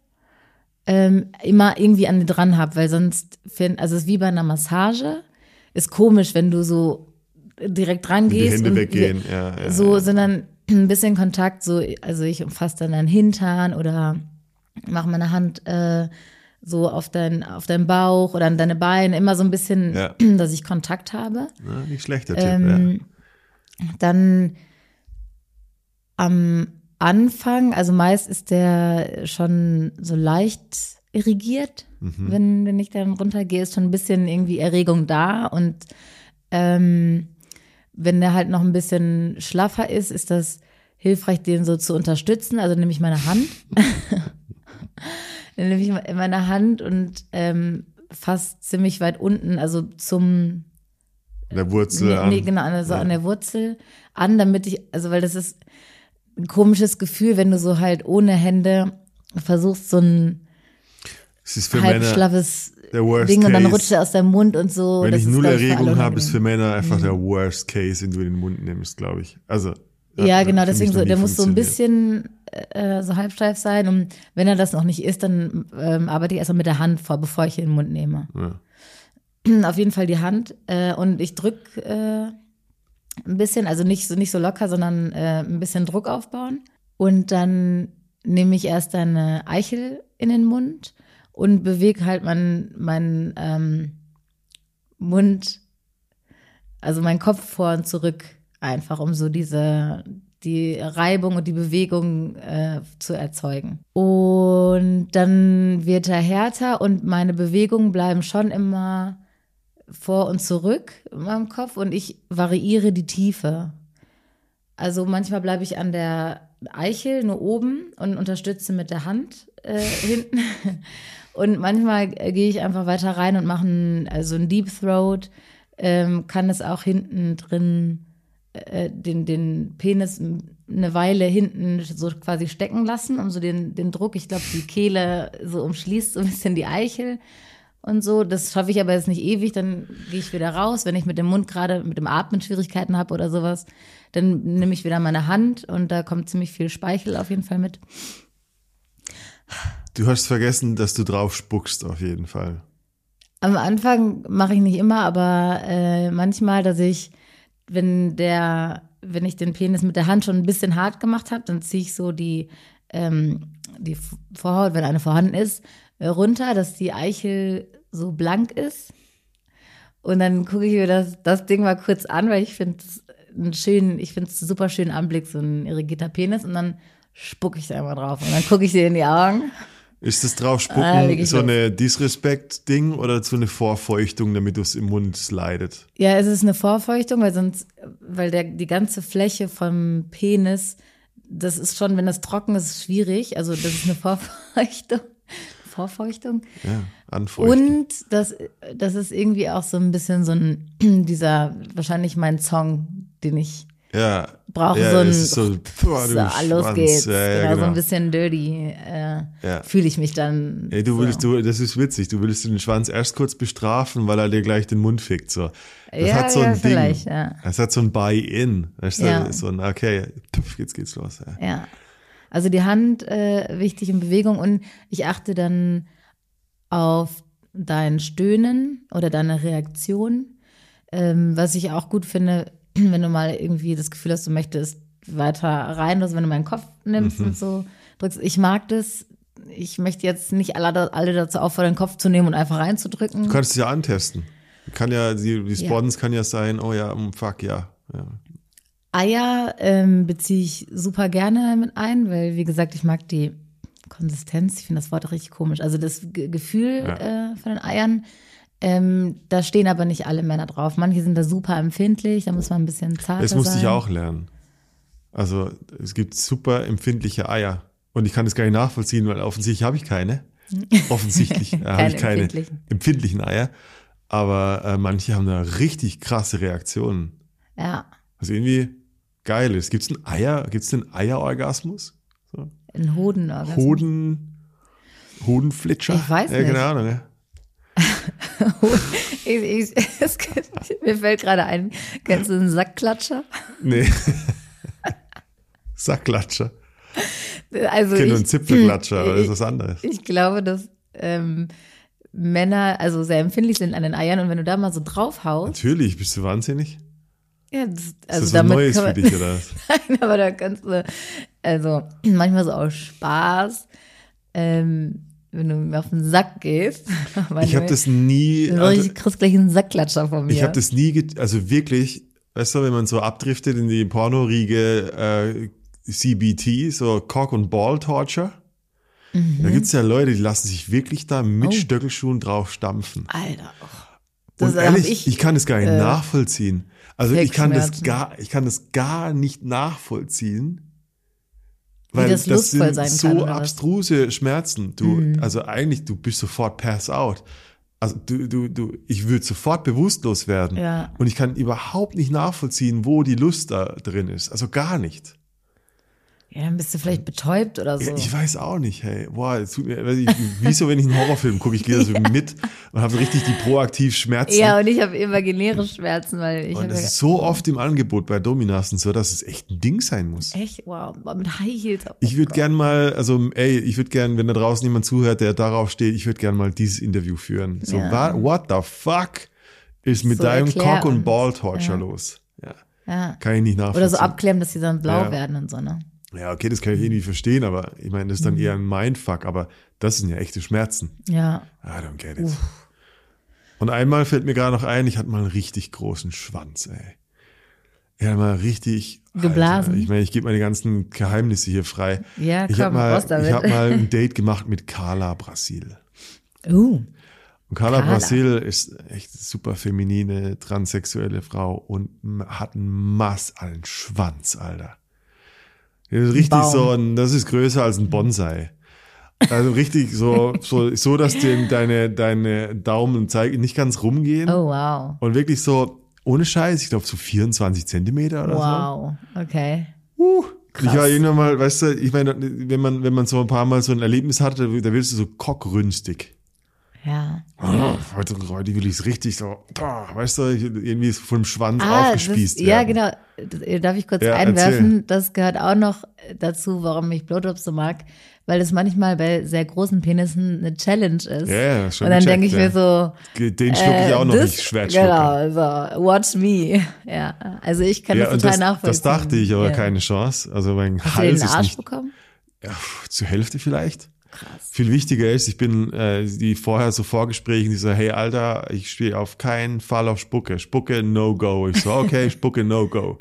ähm, immer irgendwie an dir dran habe, weil sonst, find, also es ist wie bei einer Massage, ist komisch, wenn du so direkt dran Die. Hände und weggehen. Ja, ja, so, ja. sondern ein bisschen Kontakt, so, also ich umfasse dann deinen Hintern oder mache meine Hand äh, so auf, dein, auf deinen Bauch oder an deine Beine, immer so ein bisschen, Ja. dass ich Kontakt habe. Ja, nicht schlechter Tipp. Ähm, Dann am Anfang, also meist ist der schon so leicht irrigiert, Mhm. wenn, wenn ich dann runtergehe, ist schon ein bisschen irgendwie Erregung da und ähm, wenn der halt noch ein bisschen schlaffer ist, ist das hilfreich, den so zu unterstützen. Also nehme ich meine Hand, dann nehme ich meine Hand und ähm, fast ziemlich weit unten, also zum ja. Der Wurzel Nee, an. nee, genau, also an der Wurzel an, damit ich, also weil das ist ein komisches Gefühl, wenn du so halt ohne Hände versuchst, so ein Es ist für halb Männer schlaffes der Worst Ding und dann rutscht er aus deinem Mund und so. Wenn Das ich null Erregung habe, ist für. Männer einfach der Worst Case, den du in den Mund nimmst, glaube ich. Also. Ja, genau, deswegen so, der muss so ein bisschen äh, so halbsteif sein und wenn er das noch nicht ist, dann ähm, arbeite ich erstmal mit der Hand vor, bevor ich ihn in den Mund nehme. Ja. Auf jeden Fall die Hand äh, und ich drück äh, ein bisschen, also nicht so nicht so locker, sondern äh, ein bisschen Druck aufbauen und dann nehme ich erst eine Eichel in den Mund und bewege halt meinen meinen ähm, Mund, also meinen Kopf vor und zurück einfach, um so diese die Reibung und die Bewegung äh, zu erzeugen. Und dann wird er härter und meine Bewegungen bleiben schon immer vor und zurück in meinem Kopf und ich variiere die Tiefe. Also manchmal bleibe ich an der Eichel nur oben und unterstütze mit der Hand äh, hinten. Und manchmal äh, gehe ich einfach weiter rein und mache einen, also einen Deep Throat, ähm, kann es auch hinten drin äh, den, den Penis eine Weile hinten so quasi stecken lassen, um so den, den Druck, ich glaube, die Kehle so umschließt so ein bisschen die Eichel und so. Das schaffe ich aber jetzt nicht ewig, dann gehe ich wieder raus. Wenn ich mit dem Mund gerade mit dem Atmen Schwierigkeiten habe oder sowas, dann nehme ich wieder meine Hand und da kommt ziemlich viel Speichel auf jeden Fall mit. Du hast vergessen, dass du drauf spuckst, auf jeden Fall. Am Anfang mache ich nicht immer, aber äh, manchmal, dass ich, wenn der, wenn ich den Penis mit der Hand schon ein bisschen hart gemacht habe, dann ziehe ich so die, ähm, die Vorhaut, wenn eine vorhanden ist, runter, dass die Eichel so blank ist. Und dann gucke ich mir das, das Ding mal kurz an, weil ich finde es einen schönen, ich finde es einen super schönen Anblick, so ein irrigierter Penis. Und dann spucke ich da immer drauf. Und dann gucke ich dir in die Augen. Ist das draufspucken Ah, so eine Disrespect-Ding oder so eine Vorfeuchtung, damit du es im Mund slidet? Ja, es ist eine Vorfeuchtung, weil sonst, weil der, die ganze Fläche vom Penis, das ist schon, wenn das trocken ist, schwierig. Also das ist eine Vorfeuchtung. Vorfeuchtung. Ja, anfeuchten. Und das, das ist irgendwie auch so ein bisschen so ein, dieser, wahrscheinlich mein Song, den ich ja. brauche, ja, so ein, so, boah, so, los Schwanz. geht's. Ja, ja, genau, so genau. ein bisschen dirty, äh, Ja. fühle ich mich dann. Ey, du so. willst, du, das ist witzig, du willst den Schwanz erst kurz bestrafen, weil er dir gleich den Mund fickt, so. Das Ja, hat so ein Ding. Das hat so ein Buy-in. Ja. so ein, okay, jetzt geht's los. Ja. Also die Hand äh, wichtig in Bewegung und ich achte dann auf dein Stöhnen oder deine Reaktion. Ähm, was ich auch gut finde, wenn du mal irgendwie das Gefühl hast, du möchtest weiter rein, also wenn du meinen Kopf nimmst Mhm. und so drückst. Ich mag das. Ich möchte jetzt nicht alle, alle dazu auffordern, den Kopf zu nehmen und einfach reinzudrücken. Du kannst es ja antesten. Kann ja, die, die Ja. Spons kann ja sein, oh ja, mm, fuck, ja. ja. Eier ähm, beziehe ich super gerne mit ein, weil, wie gesagt, ich mag die Konsistenz. Ich finde das Wort richtig komisch. Also das Ge Gefühl Ja. äh, von den Eiern. Ähm, da stehen aber nicht alle Männer drauf. Manche sind da super empfindlich, da muss man ein bisschen zarter Das musste sein. ich auch lernen. Also, es gibt super empfindliche Eier. Und ich kann das gar nicht nachvollziehen, weil offensichtlich habe ich keine. Offensichtlich äh, habe ich keine empfindlichen. empfindlichen Eier. Aber äh, manche haben da richtig krasse Reaktionen. Ja, Also irgendwie geil ist. Gibt es einen Eier, gibt's einen Eierorgasmus? So. ein Hodenorgasmus. Hoden, Hodenflitscher? Ich weiß ja, nicht. Keine Ahnung, ja. Ich, ich, es, mir fällt gerade ein, kennst du einen Sackklatscher? Nee. Sackklatscher. Also Ich kenne einen Zipfelklatscher, aber das ist was anderes. ich glaube, dass ähm, Männer also sehr empfindlich sind an den Eiern und wenn du da mal so draufhaust, Natürlich, bist du wahnsinnig? Ja, das, Ist also das was damit Neues kann für man, dich, oder was? Nein, aber da kannst du, also manchmal so aus Spaß, ähm, wenn du mir auf den Sack gehst. Ich habe das nie, Du also, kriegst gleich einen Sackklatscher von mir. ich habe das nie, also wirklich, weißt du, wenn man so abdriftet in die Pornoriege äh, CBT, so Cock und Ball Torture, da gibt's ja Leute, die lassen sich wirklich da mit Mhm. Oh. Stöckelschuhen drauf stampfen. Alter. oh. Das Und ehrlich, ich, ich, kann das gar nicht äh, nachvollziehen. Also ich kann das gar, ich kann das gar nicht nachvollziehen. Wie Weil das das, lustvoll sind sein so abstruse Schmerzen. Du, Mhm. also eigentlich, du bist sofort pass out. Also du, du, du, ich würde sofort bewusstlos werden. Ja. Und ich kann überhaupt nicht nachvollziehen, wo die Lust da drin ist. Also gar nicht. Ja, dann bist du vielleicht betäubt oder so. Ja, Ich weiß auch nicht, hey. Boah, es tut mir, weiß ich, wie so, wenn ich einen Horrorfilm gucke, ich gehe da so mit und habe richtig die proaktiv Schmerzen. ja, und ich habe imaginäre Schmerzen, weil ich und das ist so oft im Angebot bei Dominas und so, dass es echt ein Ding sein muss. echt, wow, mit High Heels. Oh Ich würde Gott. gern mal, also ey, ich würde gern, wenn da draußen jemand zuhört, der darauf steht, ich würde gern mal dieses Interview führen. So, Ja. what the fuck ist mit So deinem Cock und uns. Ball Torture Ja. los? Ja, kann ich nicht nachvollziehen. Oder so abklemmen, dass sie dann blau werden und so, ne? Ja, okay, das kann ich irgendwie verstehen, aber ich meine, das ist dann Mhm. eher ein Mindfuck, aber das sind ja echte Schmerzen. Ja. I don't get it. Und einmal fällt mir gerade noch ein, ich hatte mal einen richtig großen Schwanz, ey. Ich hatte mal richtig Geblasen? Alter, ich meine, ich gebe meine ganzen Geheimnisse hier frei. Ja, ich komm, habe mal, ich hab mal ein Date gemacht mit Carla Brasil. Uh. Und Carla, Carla. Brasil ist echt super feminine, transsexuelle Frau und hat einen Mass an Schwanz, Alter. Das ist richtig Baum. so ein, das ist größer als ein Bonsai. Also richtig so, so, so dass dem deine, deine Daumen und Zeige nicht ganz rumgehen. Oh, wow. Und wirklich so, ohne Scheiß, ich glaube so 24 Zentimeter oder Wow. Okay. so. Uh, ich Krass. war irgendwann mal, weißt du, ich meine, wenn man, wenn man so ein paar Mal so ein Erlebnis hatte, da wirst du so kockrünstig. Ja. Oh, heute, heute will ich es richtig so, weißt du, irgendwie so vom Schwanz Ah, aufgespießt das, ja, genau. Das, äh, darf ich kurz Ja, einwerfen? Das gehört auch noch dazu, warum ich Blowjobs so mag, weil das manchmal bei sehr großen Penissen eine Challenge ist. Ja, schon Und dann denke ich ja. mir so, Den schlucke ich äh, auch noch das- nicht schwer. Genau, so, watch me. Ja, also ich kann Ja, das total das, nachvollziehen. das dachte ich, aber keine Chance. Also mein Hast du Hals den ist Arsch nicht bekommen? ja, zur Hälfte vielleicht. Krass. Viel wichtiger ist, ich bin äh, die vorher so Vorgesprächen, die so, hey Alter, ich stehe auf keinen Fall auf Spucke. Spucke, no go. Ich so, okay, Spucke, no go.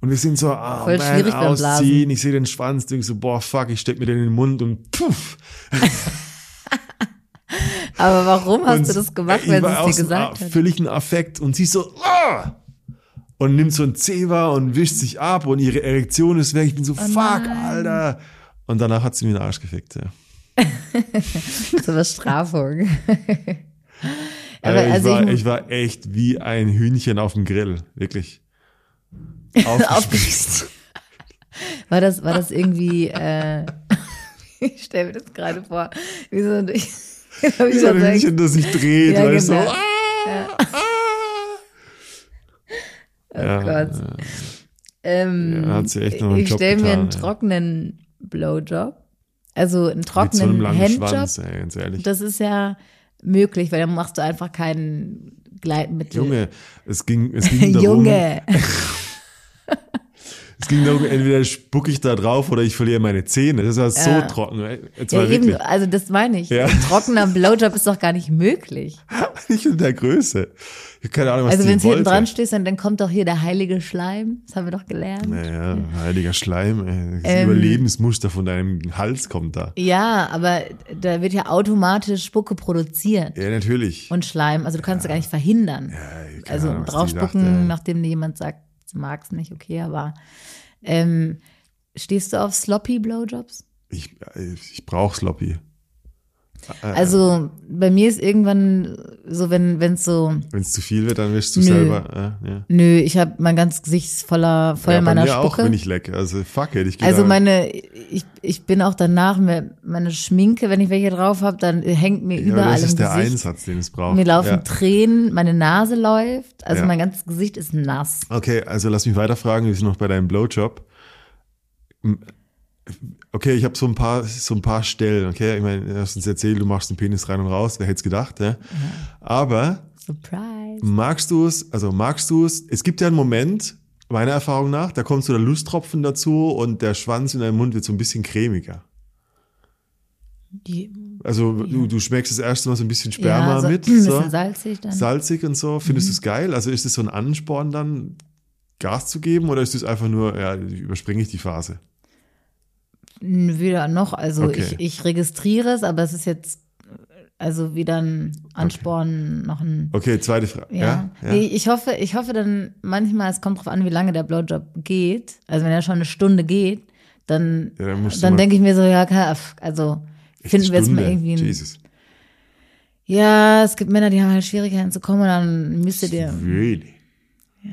Und wir sind so, ah, Voll man, ausziehen. Ich sehe den Schwanz, denke so, boah, fuck, ich steck mir den in den Mund und puff. Aber warum hast Und du das gemacht, wenn sie es dir gesagt hat? völligen Affekt und sie so, ah! Und nimmt so ein Zewa und wischt sich ab und ihre Erektion ist weg. Ich bin so, fuck, Oh nein. Alter. Und danach hat sie mir den Arsch gefickt, ja. Zur Bestrafung. Aber ich, also war, ich, ich, war echt wie ein Hühnchen auf dem Grill, wirklich. Aufgespießt. war das, war das irgendwie, äh, ich stelle mir das gerade vor, wie so, wie so ein Hühnchen, das sich dreht, ja, weißt genau. so, ah, ja. ah. Oh ja, Gott. Ähm, ja, hat sie echt noch einen ich stelle mir einen trockenen Blowjob, also einen trockenen so Handjob. Schwanz, ey, ganz ehrlich. Das ist ja möglich, weil dann machst du einfach keinen Gleitmittel. Junge, es ging, es ging darum. Junge. Es ging darum, entweder spucke ich da drauf oder ich verliere meine Zähne. Das ja so trocken. Jetzt ja, eben, also das meine ich. Ja. Ein trockener Blowjob ist doch gar nicht möglich. Nicht in der Größe. Keine Ahnung, was Also wenn du hinten dran stehst, dann, dann kommt doch hier der heilige Schleim. Das haben wir doch gelernt. Naja, heiliger Schleim. Ey. Das ähm, Überlebensmuster von deinem Hals kommt da. Ja, aber da wird ja automatisch Spucke produziert. Ja, natürlich. Und Schleim. Also du kannst ja. gar nicht verhindern. Ja, also Ahnung, draufspucken, nachdem dir jemand sagt, mag es nicht, okay, aber ähm, stehst du auf sloppy Blowjobs? Ich, ich brauche sloppy. Äh, also bei mir ist irgendwann so, wenn es so. Wenn es zu viel wird, dann wischst du nö, selber. Äh, ja. Nö, ich habe mein ganzes Gesicht voller voll ja, meiner bei mir Spucke. auch, wenn ich lecke. Also fuck it. Ich also meine, ich, ich bin auch danach, meine Schminke, wenn ich welche drauf habe, dann hängt mir ja, überall das ist der Gesicht. Einsatz, den es braucht. Mir laufen ja. Tränen, meine Nase läuft, also mein ganzes Gesicht ist nass. Okay, also lass mich weiterfragen, wir sind noch bei deinem Blowjob okay, ich habe so ein paar, so ein paar Stellen, okay. Ich meine, du hast uns erzählt, du machst den Penis rein und raus, wer hätte es gedacht, ja? Aber Surprise. magst du es, also magst du es, es gibt ja einen Moment, meiner Erfahrung nach, da kommt so der Lusttropfen dazu und der Schwanz in deinem Mund wird so ein bisschen cremiger. Die, also ja. du, du schmeckst das erste Mal so ein bisschen Sperma ja, so, mit. Ein bisschen so. salzig dann. Salzig und so. Findest mhm. du es geil? Also ist es so ein Ansporn dann, Gas zu geben oder ist es einfach nur, ja, überspringe ich die Phase? Weder noch. Also okay. ich, ich registriere es, aber es ist jetzt also wieder ein Ansporn, okay. noch ein. Okay, zweite Frage. Ja. ja. Nee, ich hoffe, ich hoffe dann manchmal, es kommt drauf an, wie lange der Blowjob geht. Also wenn er schon eine Stunde geht, dann, ja, dann, dann denke ich mir so, ja, also finden wir jetzt mal irgendwie ein, Jesus. Ja, es gibt Männer, die haben halt Schwierigkeiten zu kommen und dann müsste dir. Really? Ja.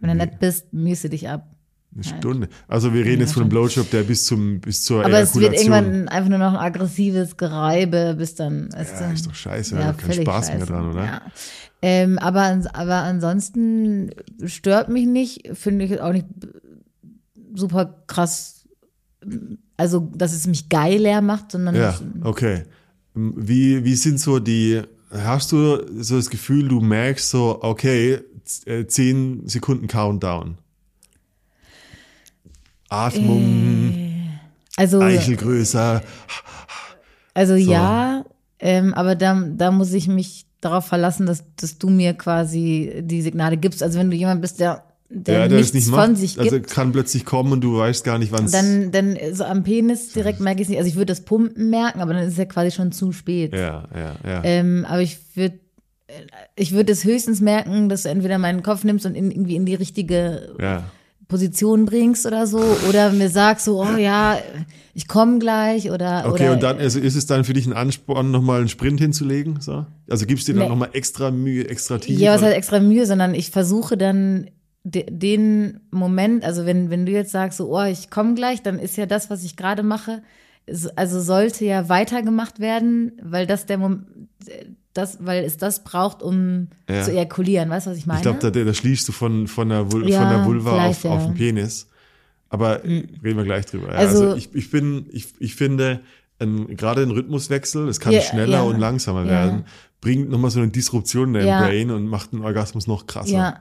Wenn du nett bist, müsste dich ab. Eine halt. Stunde. Also wir reden jetzt von einem Blowjob, der bis zum bis zur Aber es wird irgendwann einfach nur noch ein aggressives Gereibe, bis dann. Ja, dann, ist doch scheiße, ja, kein Spaß scheiße. mehr dran, oder? Ja. Ähm, aber, aber ansonsten stört mich nicht, finde ich auch nicht super krass, also dass es mich geiler macht, sondern. Ja, okay. Wie, wie sind so die, hast du so das Gefühl, du merkst so, okay, äh, zehn Sekunden Countdown? Atmung, äh, also, Eichelgrößer. Also so. ja, ähm, aber da, da muss ich mich darauf verlassen, dass, dass du mir quasi die Signale gibst. Also wenn du jemand bist, der der, ja, der nichts nicht von sich also gibt. Also kann plötzlich kommen und du weißt gar nicht, wann es. Dann, dann so am Penis direkt merke ich es nicht. Also ich würde das Pumpen merken, aber dann ist es ja quasi schon zu spät. Ja, ja, ja. Ähm, aber ich würde ich würde es höchstens merken, dass du entweder meinen Kopf nimmst und in, irgendwie in die richtige ja. Position bringst oder so oder mir sagst so, oh ja, ich komme gleich oder Okay, oder, und dann also ist es dann für dich ein Ansporn nochmal einen Sprint hinzulegen, so? Also gibst du dir dann nee. nochmal extra Mühe, extra tief? Ja, was heißt extra Mühe, sondern ich versuche dann den Moment, also wenn wenn du jetzt sagst so, oh, ich komme gleich, dann ist ja das, was ich gerade mache, also sollte ja weitergemacht werden, weil das der Moment das, weil es das braucht, um ja. zu ejakulieren. Weißt du, was ich meine? Ich glaube, da, da schließt du von, von, der, Vul ja, von der Vulva auf, ja. auf den Penis. Aber mhm. reden wir gleich drüber. Also, also, ich, ich bin, ich, ich finde, gerade ein Rhythmuswechsel, es kann ja, schneller und langsamer werden, bringt nochmal so eine Disruption in dein Brain und macht den Orgasmus noch krasser. Ja,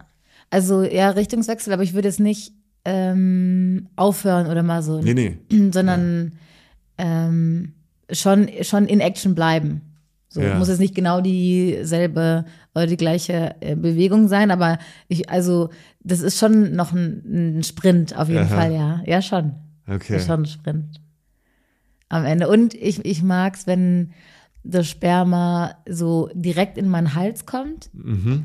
also ja, Richtungswechsel, aber ich würde es nicht ähm, aufhören oder mal so. Nee, nee. Sondern ähm, schon, schon in Action bleiben. So ja. muss es nicht genau dieselbe oder die gleiche äh, Bewegung sein, aber ich, also das ist schon noch ein, ein Sprint auf jeden Aha. Fall, ja. Ja, schon. Okay. Ist schon ein Sprint. Am Ende. Und ich, ich mag es, wenn, das Sperma so direkt in meinen Hals kommt.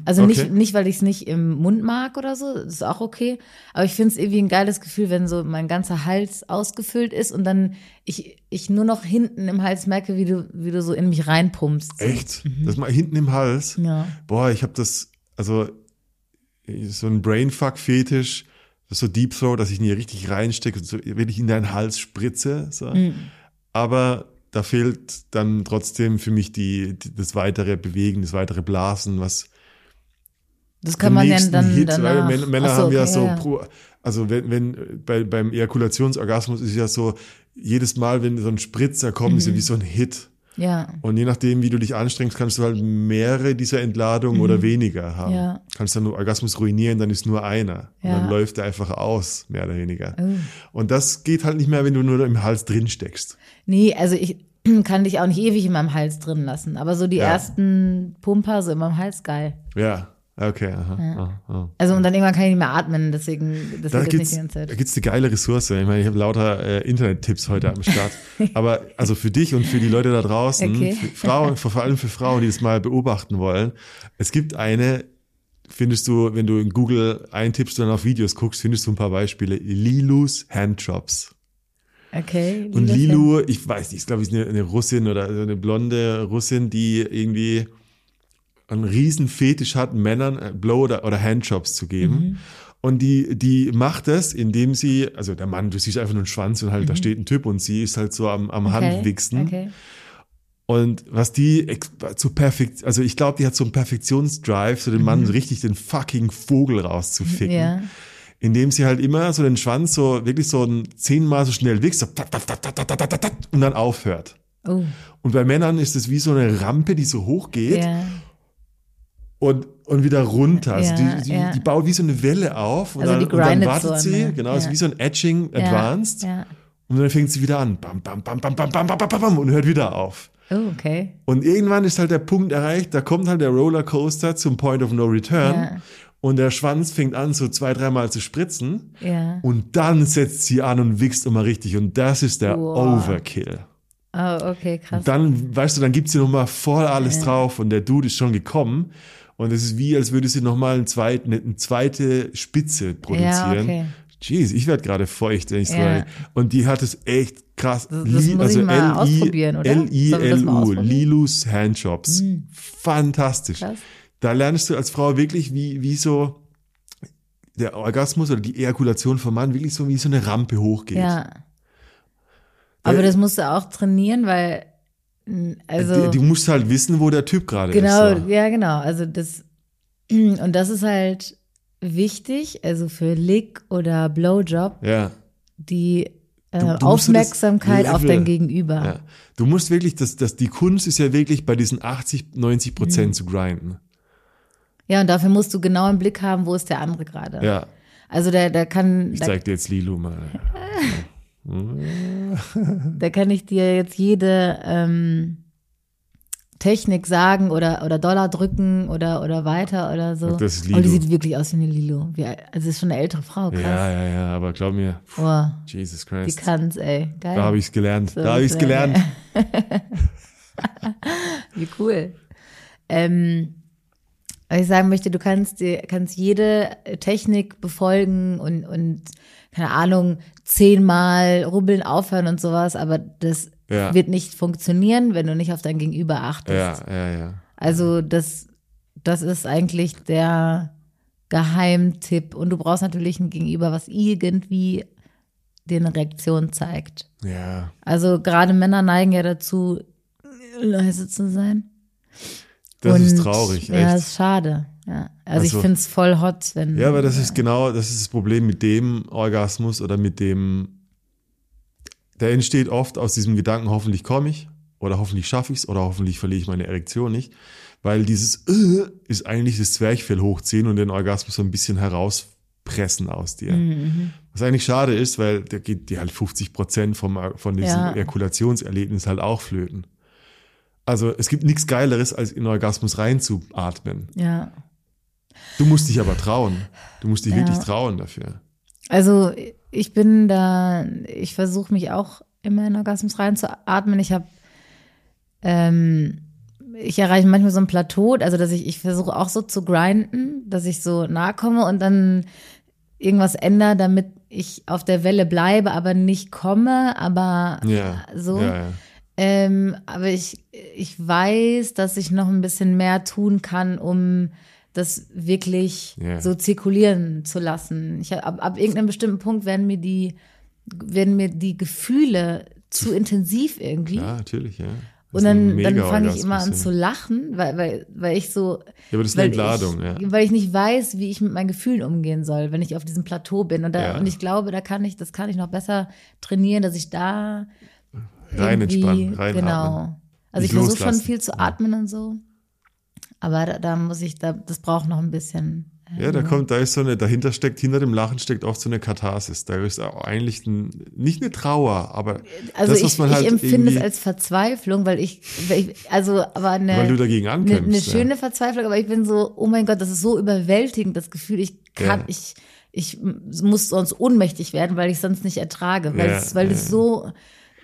Also Mhm. okay. nicht, nicht, weil ich es nicht im Mund mag oder so, das ist auch okay. Aber ich finde es irgendwie ein geiles Gefühl, wenn so mein ganzer Hals ausgefüllt ist und dann ich, ich nur noch hinten im Hals merke, wie du, wie du so in mich reinpumpst. Echt? Das mal hinten im Hals? Ja. Boah, ich habe das, also so ein Brainfuck-Fetisch, so Deep Throat, dass ich nie richtig reinstecke so wirklich in deinen Hals spritze. So. Aber da fehlt dann trotzdem für mich die, die das weitere Bewegen, das weitere Blasen, was Das kann man ja nächsten dann Hit, danach. weil Männer, so, haben ja okay, so, ja. Pro, also wenn, wenn bei, beim Ejakulationsorgasmus ist ja so, jedes Mal, wenn so ein Spritzer kommt, ist ja Mhm. wie so ein Hit. Ja, Und je nachdem, wie du dich anstrengst, kannst du halt mehrere dieser Entladungen oder weniger haben. Mhm. Ja. Kannst dann nur Orgasmus ruinieren, dann ist nur einer. Und Ja. dann läuft er einfach aus, mehr oder weniger. Oh. Und das geht halt nicht mehr, wenn du nur im Hals drin steckst. Nee, also ich kann dich auch nicht ewig in meinem Hals drin lassen. Aber so die Ja. ersten Pumper so in meinem Hals, geil. Ja, okay. Aha, aha, aha. Also und dann irgendwann kann ich nicht mehr atmen, deswegen das Da jetzt nicht gibt's, die ganze da Zeit. gibt's eine geile Ressource. Ich meine, ich habe lauter äh, Internet-Tipps heute am Start. Aber also für dich und für die Leute da draußen, Okay. Frauen, vor allem für Frauen, die das mal beobachten wollen, es gibt eine, findest du, wenn du in Google eintippst und dann auf Videos guckst, findest du ein paar Beispiele. Lilus Handjobs. Okay. Und liebe Lilu, ich weiß nicht, ist glaube ich eine, eine Russin oder eine blonde Russin, die irgendwie einen riesen Fetisch hat, Männern äh, Blow- oder, oder Handjobs zu geben. Mhm. Und die, die macht das, indem sie, also der Mann, du siehst einfach nur einen Schwanz und halt mhm. da steht ein Typ und sie ist halt so am, am okay. Handwichsen. Okay. Und was die zu perfekt, also ich glaube, die hat so einen Perfektionsdrive, so den Mann mhm. richtig den fucking Vogel rauszuficken. Ja. Indem sie halt immer so den Schwanz so wirklich so ein zehnmal so schnell wichst, so und dann aufhört. Oh. Und bei Männern ist es wie so eine Rampe, die so hoch geht. Ja und, und wieder runter. Also Ja, die, die, ja. die baut wie so eine Welle auf und, Also dann, und dann wartet so, sie, ne? genau, Ja. ist wie so ein Etching Advanced Ja. und dann fängt sie wieder an. Bam, bam, bam, bam, bam, bam, bam, bam, bam, und hört wieder auf. ja. Oh, okay. Und irgendwann ist halt der Punkt erreicht, da kommt halt der Rollercoaster zum Point of No Return Ja. und der Schwanz fängt an, so zwei, dreimal zu spritzen Ja. und dann setzt sie an und wichst immer richtig und das ist der Wow. Overkill. Oh, okay, krass. Dann, weißt du, dann gibt sie nochmal voll alles drauf und der Dude ist schon gekommen und es ist wie, als würde sie nochmal einen zweiten, eine zweite Spitze produzieren. okay. Jeez, ich werde gerade feucht, wenn ich so Ja. Und die hat es echt krass. Das- das muss ich mal ausprobieren, oder? Sollen wir das mal L-I-L-U. Lilus Handjobs. Fantastisch. Krass. Da lernst du als Frau wirklich, wie, wie so der Orgasmus oder die Ejakulation vom Mann wirklich so wie so eine Rampe hochgeht. Ja. Aber das musst du auch trainieren, weil, also. die, die musst halt wissen, wo der Typ gerade Genau, ist. So. ja, genau. Also das, und das ist halt wichtig, also für Lick oder Blowjob, Ja. die äh, Du- du Aufmerksamkeit auf dein Gegenüber. ja. Du musst wirklich, das, das, die Kunst ist ja wirklich bei diesen 80, 90 Mhm. Prozent zu grinden. Ja, und dafür musst du genau im Blick haben, wo ist der andere gerade. Ja. Also der, der kann, Ich da, zeig dir jetzt Lilu mal. da kann ich dir jetzt jede ähm, Technik sagen oder, oder Dollar drücken oder, oder weiter oder so. Das ist Aber die Lilo. sieht wirklich aus wie eine Lilo. Wie, also ist schon eine ältere Frau, krass. Ja, ja, ja, aber glaub mir, Oh, Jesus die Christ. kann's, ey. Geil. Da habe ich's gelernt. So, da habe ich's gelernt. Wie cool. Ähm, was ich sagen möchte, du kannst, kannst jede Technik befolgen und, und keine Ahnung, zehnmal rubbeln aufhören und sowas, aber das Ja. wird nicht funktionieren, wenn du nicht auf dein Gegenüber achtest. Ja, ja, ja. Also das, das ist eigentlich der Geheimtipp. Und du brauchst natürlich ein Gegenüber, was irgendwie dir eine Reaktion zeigt. Ja. Also gerade Männer neigen ja dazu, leise zu sein. Das Und, ist traurig, Ja, echt. ist schade. Ja. Also, ich Also- finde es voll hot, wenn. Ja, aber das ist genau, das ist das Problem mit dem Orgasmus oder mit dem, der entsteht oft aus diesem Gedanken, hoffentlich komme ich oder hoffentlich schaffe ich es oder hoffentlich verliere ich meine Erektion nicht, weil dieses äh, ist eigentlich das Zwerchfell hochziehen und den Orgasmus so ein bisschen herauspressen aus dir. Mhm. Was eigentlich schade ist, weil da geht dir halt 50 Prozent vom, von diesem Ja. Ejakulationserlebnis halt auch flöten. Also es gibt nichts Geileres, als in Orgasmus reinzuatmen. Ja. Du musst dich aber trauen. Du musst dich Ja. wirklich trauen dafür. Also ich bin da, ich versuche mich auch immer in Orgasmus reinzuatmen. Ich habe ähm, ich erreiche manchmal so ein Plateau, also dass ich, ich versuche auch so zu grinden, dass ich so nahe komme und dann irgendwas ändere, damit ich auf der Welle bleibe, aber nicht komme, aber Ja. so. Ja, ja. Ähm, aber ich, ich weiß, dass ich noch ein bisschen mehr tun kann, um das wirklich Ja. so zirkulieren zu lassen. Ich, ab, ab irgendeinem bestimmten Punkt werden mir die, werden mir die Gefühle zu intensiv irgendwie. Ja, natürlich, ja. Das Und dann, dann fange ich immer an zu lachen, weil, weil, weil ich so. Ja, aber das ist eine Entladung, ich, ja. Weil ich nicht weiß, wie ich mit meinen Gefühlen umgehen soll, wenn ich auf diesem Plateau bin. Und, da, Ja. und ich glaube, da kann ich, das kann ich noch besser trainieren, dass ich da Rein entspannen, rein Genau. atmen. Also Nicht ich versuche schon viel zu atmen und so. Aber da, da muss ich, da, das braucht noch ein bisschen. Ja, da kommt, da ist so eine, dahinter steckt, hinter dem Lachen steckt oft so eine Katharsis. Da ist auch eigentlich ein, nicht eine Trauer, aber Also das, was ich, man halt ich empfinde es als Verzweiflung, weil ich, weil ich also aber eine, Weil du dagegen eine, ankämpfst. eine ja. schöne Verzweiflung, aber ich bin so, oh mein Gott, das ist so überwältigend, das Gefühl, ich kann, Ja. ich, ich muss sonst ohnmächtig werden, weil ich sonst nicht ertrage, weil Ja, es, weil es so,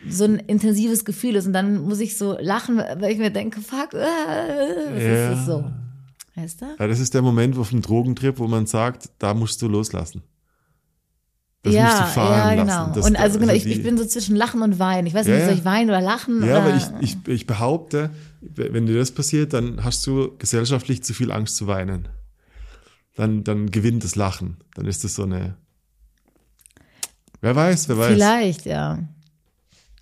so ein intensives Gefühl ist und dann muss ich so lachen, weil ich mir denke, fuck, äh, was Ja. ist das so? Weißt du? Ja, das ist der Moment auf dem Drogentrip, wo man sagt, da musst du loslassen. Das ja, musst du fahren ja, genau. lassen. Das, und also genau, ich, die- ich bin so zwischen Lachen und Weinen. Ich weiß Ja, nicht, soll ich weinen oder lachen? Ja, oder? aber ich, ich, ich behaupte, wenn dir das passiert, dann hast du gesellschaftlich zu viel Angst zu weinen. Dann, dann gewinnt das Lachen. Dann ist das so eine. Wer weiß, wer weiß. Vielleicht, ja.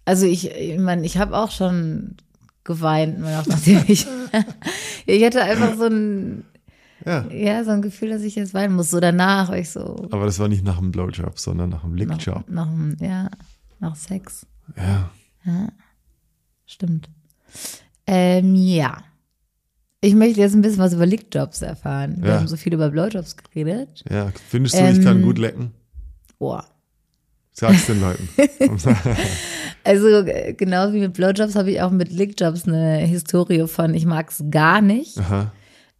Also ich, ich meine, ich habe auch schon geweint, nachdem ich, ich hatte einfach so ein, Ja. ja, so ein Gefühl, dass ich jetzt weinen muss. So danach war ich so, Aber das war nicht nach einem Blowjob, sondern nach nach, Lickjob. nach, dem- ja, nach Sex. Ja. Stimmt. Ähm, ja. Ich möchte jetzt ein bisschen was über Lickjobs erfahren. Wir Ja. haben so viel über Blowjobs geredet. Ja. Findest du, ich kann Ähm, gut lecken? Oh. Sag's den Leuten. Also äh, genau wie mit Blowjobs habe ich auch mit Lickjobs eine Historie von ich mag's gar nicht.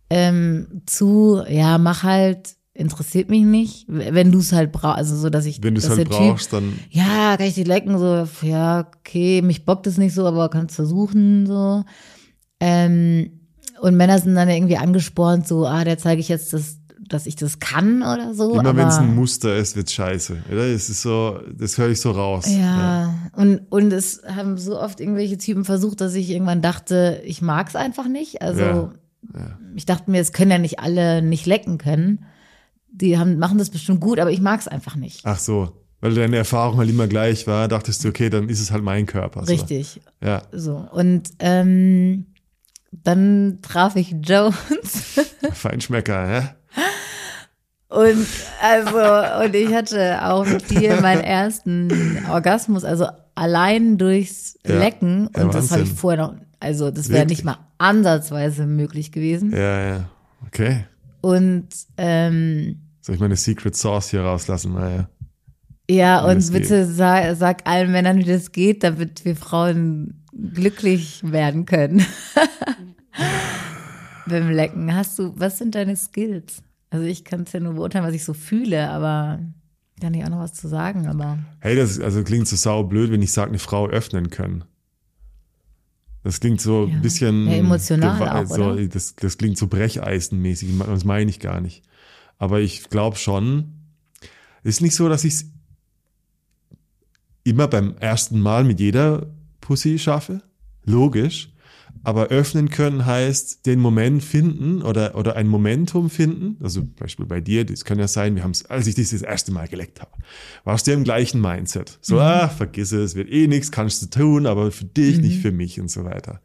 Ähm, zu, ja, mach halt, interessiert mich nicht, wenn du es halt brauchst, also so, dass ich, Wenn du es halt brauchst, dann. Typ, ja, kann ich die lecken, so, ja, okay, mich bockt es nicht so, aber kannst versuchen, so. Ähm, und Männer sind dann irgendwie angespornt, so, ah, der zeige ich jetzt, dass, dass ich das kann oder so. Immer aber, wenn es ein Muster ist, wird's scheiße. Oder? Es ist so, das höre ich so raus. ja, Und, und es haben so oft irgendwelche Typen versucht, dass ich irgendwann dachte, ich mag's einfach nicht. Also Ja, ich dachte mir, es können ja nicht alle nicht lecken können. Die haben, machen das bestimmt gut, aber ich mag's einfach nicht. Ach so. Weil deine Erfahrung halt immer gleich war, dachtest du, okay, dann ist es halt mein Körper. So. Richtig. Ja. So. Und ähm, dann traf ich Jones. Feinschmecker, hä? Und also, und ich hatte auch mit dir meinen ersten Orgasmus, also allein durchs Ja. Lecken. Ja, Und das habe ich vorher noch, also das wäre nicht mal ansatzweise möglich gewesen. Ja, ja. Okay. Und ähm, Soll ich meine Secret Sauce hier rauslassen? Naja. ja, Wie und bitte sag, sag allen Männern, wie das geht, damit wir Frauen glücklich werden können. Beim Lecken. Hast du, was sind deine Skills? Also ich kann es ja nur beurteilen, was ich so fühle, aber kann ich auch noch was zu sagen, aber. Hey, das also klingt so sau blöd, wenn ich sage, eine Frau öffnen können. Das klingt so Ja. ein bisschen. Ja, emotional auch, so? Das, das klingt so brecheisenmäßig. Das meine ich gar nicht. Aber ich glaube schon, ist nicht so, dass ich es immer beim ersten Mal mit jeder Pussy schaffe. Logisch. Aber öffnen können heißt den Moment finden oder, oder ein Momentum finden. Also zum Beispiel bei dir, das kann ja sein, wir haben es, als ich dich das erste Mal geleckt habe, warst du im gleichen Mindset. So, ah, vergiss es, wird eh nichts, kannst du tun, aber für dich, nicht für mich und so weiter.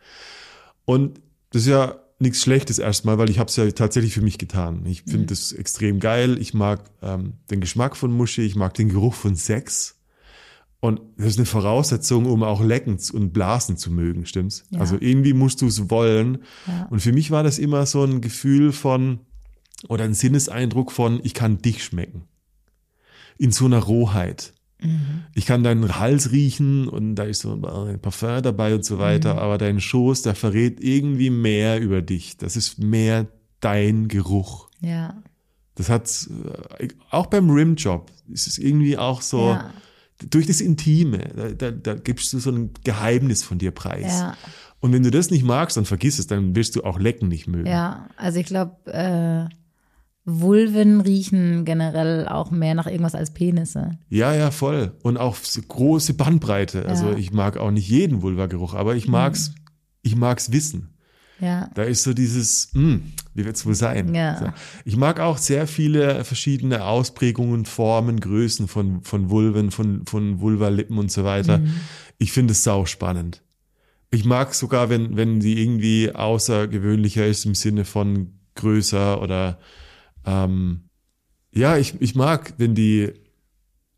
Und das ist ja nichts Schlechtes erstmal, weil ich habe es ja tatsächlich für mich getan. Ich finde das extrem geil. Ich mag ähm, den Geschmack von Muschi, ich mag den Geruch von Sex. Und das ist eine Voraussetzung, um auch lecken und blasen zu mögen, stimmt's? Ja. Also irgendwie musst du es wollen. Ja. Und für mich war das immer so ein Gefühl von, oder ein Sinneseindruck von, ich kann dich schmecken. In so einer Rohheit. Ich kann deinen Hals riechen und da ist so ein Parfum dabei und so weiter, aber dein Schoß, der verrät irgendwie mehr über dich. Das ist mehr dein Geruch. Ja. Das hat, äh, auch beim Rimjob ist es irgendwie auch so, Ja. Durch das Intime, da, da, da gibst du so ein Geheimnis von dir preis. Ja. Und wenn du das nicht magst, dann vergiss es, dann wirst du auch Lecken nicht mögen. Ja, also ich glaube, äh, Vulven riechen generell auch mehr nach irgendwas als Penisse. Ja, ja, voll. Und auch große Bandbreite. Also Ja. ich mag auch nicht jeden Vulva-Geruch, aber ich mag's, ich mag's wissen. Ja. Da ist so dieses, hm, wie wird's wohl sein? Ja. So. Ich mag auch sehr viele verschiedene Ausprägungen, Formen, Größen von, von Vulven, von, von Vulva-Lippen und so weiter. Mhm. Ich finde es sau spannend. Ich mag sogar, wenn, wenn die irgendwie außergewöhnlicher ist im Sinne von größer oder ähm, ja, ich, ich mag, wenn die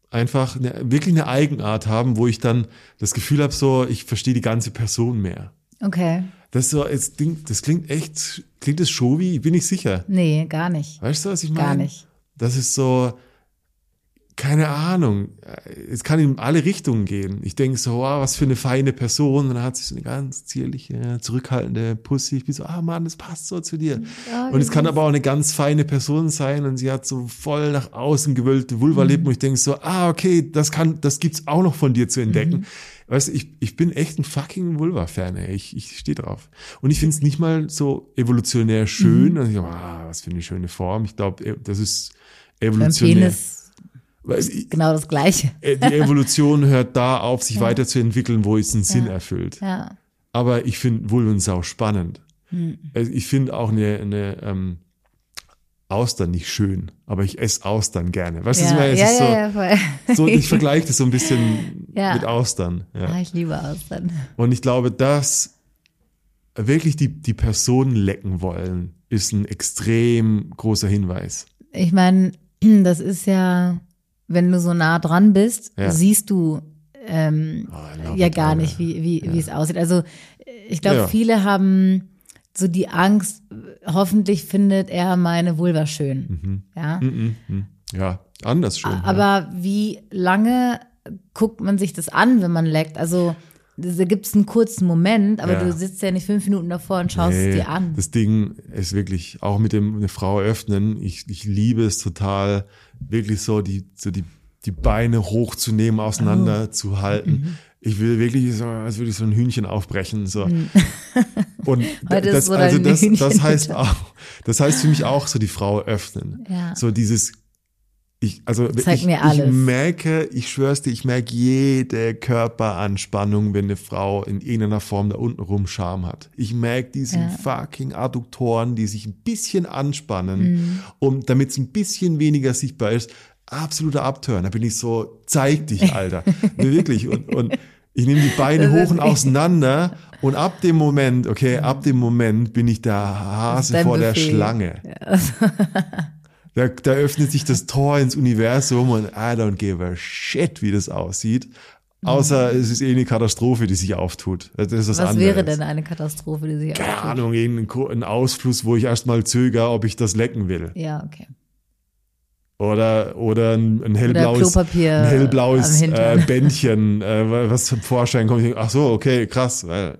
einfach eine, wirklich eine Eigenart haben, wo ich dann das Gefühl habe, so, ich verstehe die ganze Person mehr. Okay. Das so, es klingt, das klingt echt, klingt das showy? Bin ich sicher. Nee, gar nicht. Weißt du, was ich meine? Gar nicht. Das ist so, keine Ahnung. Es kann in alle Richtungen gehen. Ich denke so, wow, was für eine feine Person. Und dann hat sie so eine ganz zierliche, zurückhaltende Pussy. Ich bin so, ah Mann, das passt so zu dir. Oh, und es kann aber auch eine ganz feine Person sein und sie hat so voll nach außen gewölbte Vulvalippen. Mhm. Und ich denke so, ah, okay, das kann, das gibt's auch noch von dir zu entdecken. Mhm. Weißt du, ich, ich bin echt ein fucking Vulva-Fan, ey. Ich, ich stehe drauf. Und ich finde es nicht mal so evolutionär Mhm. schön. Und ich so, ah, was für eine schöne Form. Ich glaube, das ist Beim evolutionär. Penis Weil ich- genau das Gleiche. äh, Die Evolution hört da auf, sich weiterzuentwickeln, wo es einen Sinn erfüllt. Ja. Aber ich finde Vulven sau spannend. Hm. Also Ich finde auch eine, eine ähm, Austern nicht schön, aber ich esse Austern gerne. Weißt du, Ja, meine? Es ja, ist ja, ja, so, so, ich vergleiche das so ein bisschen Ja. mit Austern. Ja. Ah, ich liebe Austern. Und ich glaube, dass wirklich die, die Personen lecken wollen, ist ein extrem großer Hinweis. Ich meine, das ist ja, wenn du so nah dran bist, Ja. siehst du ähm, Oh, ja gar nicht, wie, wie, wie es aussieht. Also ich glaube, Ja. viele haben so die Angst, hoffentlich findet er meine Vulva schön. Ja. Mhm, mhm. Ja, anders schön. ja. Aber wie lange guckt man sich das an, wenn man leckt? Also da gibt es einen kurzen Moment, aber Ja. du sitzt ja nicht fünf Minuten davor und schaust es Nee, dir an. Das Ding ist wirklich, auch mit dem eine Frau öffnen, ich, ich liebe es total, wirklich so die, so die, die Beine hochzunehmen, auseinander Oh. zu halten. Mhm. Ich will wirklich so, als würde ich so ein Hühnchen aufbrechen. So. Und Mhm. Ist das, so also das, das heißt auch, das heißt für mich auch so die Frau öffnen. Ja. So dieses, ich, also Zeig ich, mir ich alles. merke, ich schwör's dir, ich merke jede Körperanspannung, wenn eine Frau in irgendeiner Form da unten rum Charme hat. Ich merke diese Ja. fucking Adduktoren, die sich ein bisschen anspannen, Mhm. um, damit es ein bisschen weniger sichtbar ist. Absoluter Abturn. Da bin ich so, zeig dich, Alter. Wirklich. Und, und ich nehme die Beine hoch und auseinander und ab dem Moment, okay, ab dem Moment bin ich der Hase vor der Buffet. Schlange. Da, da öffnet sich das Tor ins Universum und I don't give a shit, wie das aussieht. Außer es ist eh eine Katastrophe, die sich auftut. Das ist was, Was anderes. wäre denn eine Katastrophe, die sich Keine auftut? Ahnung, irgendein Ausfluss, wo ich erstmal zöger, ob ich das lecken will. Ja, okay. Oder, oder ein, ein hellblaues, Klopapier ein hellblaues äh, Bändchen, äh, was zum Vorschein kommt. Ach so, okay, krass. Weil,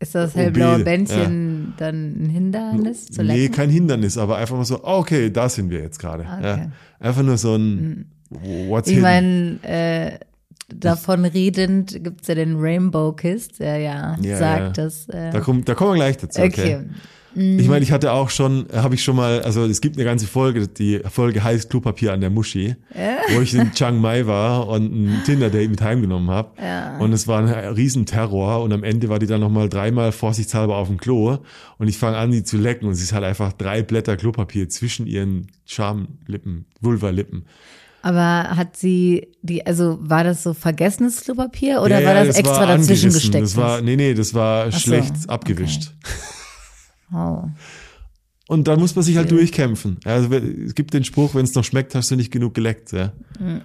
Ist das Oh, hellblaue Obede, Bändchen dann ein Hindernis zu nee, lecken? kein Hindernis, aber einfach mal so, ah, okay, da sind wir jetzt gerade. Okay. Ja. Einfach nur so ein What's Ich meine, äh, davon redend gibt's ja den Rainbow Kiss, der ja, Ja, sagt, ja. dass. Äh, Da, komm, da kommen wir gleich dazu. Okay. okay. Ich meine, ich hatte auch schon, habe ich schon mal, also es gibt eine ganze Folge, die Folge heißt Klopapier an der Muschi, wo ich in Chiang Mai war und ein Tinder-Date mit heimgenommen habe. Und es war ein Riesenterror und am Ende war die dann nochmal dreimal vorsichtshalber auf dem Klo und ich fange an, die zu lecken und sie ist halt einfach drei Blätter Klopapier zwischen ihren Schamlippen, Vulva-Lippen. Aber hat sie die, also war das so vergessenes Klopapier oder Ja, war ja, das extra dazwischen angerissen. gesteckt? Das war, nee, nee, das war so, schlecht okay. abgewischt. Oh. Und dann muss man sich halt durchkämpfen. Also es gibt den Spruch, wenn es noch schmeckt, hast du nicht genug geleckt. Ja.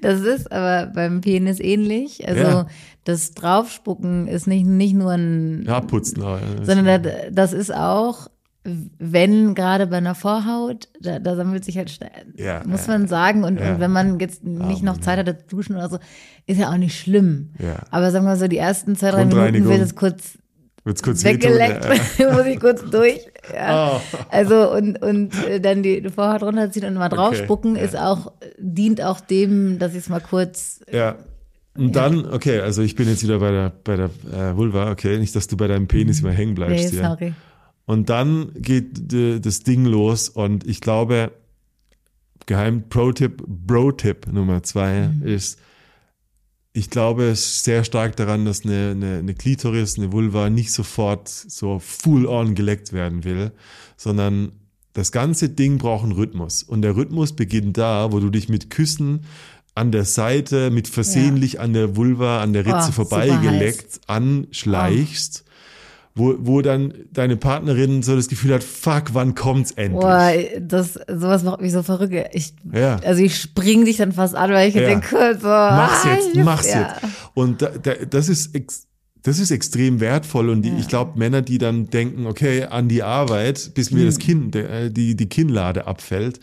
Das ist aber beim Penis ähnlich. Also Ja. das Draufspucken ist nicht, nicht nur ein, Ja, äh, sondern das, das ist auch, wenn gerade bei einer Vorhaut, da, da sammelt sich halt schnell, Ja, muss ja, man sagen. Und, und wenn man jetzt nicht noch Zeit hat, zu duschen oder so, ist ja auch nicht schlimm. Aber sagen wir so, die ersten zwei, drei Minuten wird es kurz Wird's kurz weggeleckt, wehtun? muss ich kurz durch. Ja. Oh. Also und, und äh, dann die Vorhaut runterziehen und mal draufspucken Okay, ja. ist auch, dient auch dem, dass ich es mal kurz Ja. Und dann, okay, also ich bin jetzt wieder bei der, bei der äh, Vulva, okay, nicht, dass du bei deinem Penis immer hängen bleibst Nee, sorry. Und dann geht d- das Ding los und ich glaube, Geheim Pro-Tipp, Bro-Tipp Nummer zwei Mhm. ist, ich glaube sehr stark daran, dass eine, eine, eine Klitoris, eine Vulva nicht sofort so full on geleckt werden will, sondern das ganze Ding braucht einen Rhythmus. Und der Rhythmus beginnt da, wo du dich mit Küssen an der Seite, mit versehentlich an der Vulva, an der Ritze Oh, vorbeigeleckt, anschleichst, wo, wo dann deine Partnerin so das Gefühl hat, fuck, wann kommt's endlich? Boah, das, sowas macht mich so verrückt. Ich, Ja. Also ich spring dich dann fast an, weil ich Ja. denke, so, mach's ah, jetzt, ich- mach's ja. jetzt. Und da, da, das ist das ist extrem wertvoll und die, ich glaube Männer, die dann denken, okay, an die Arbeit, bis mir Hm. das Kinn, äh, die die Kinnlade abfällt,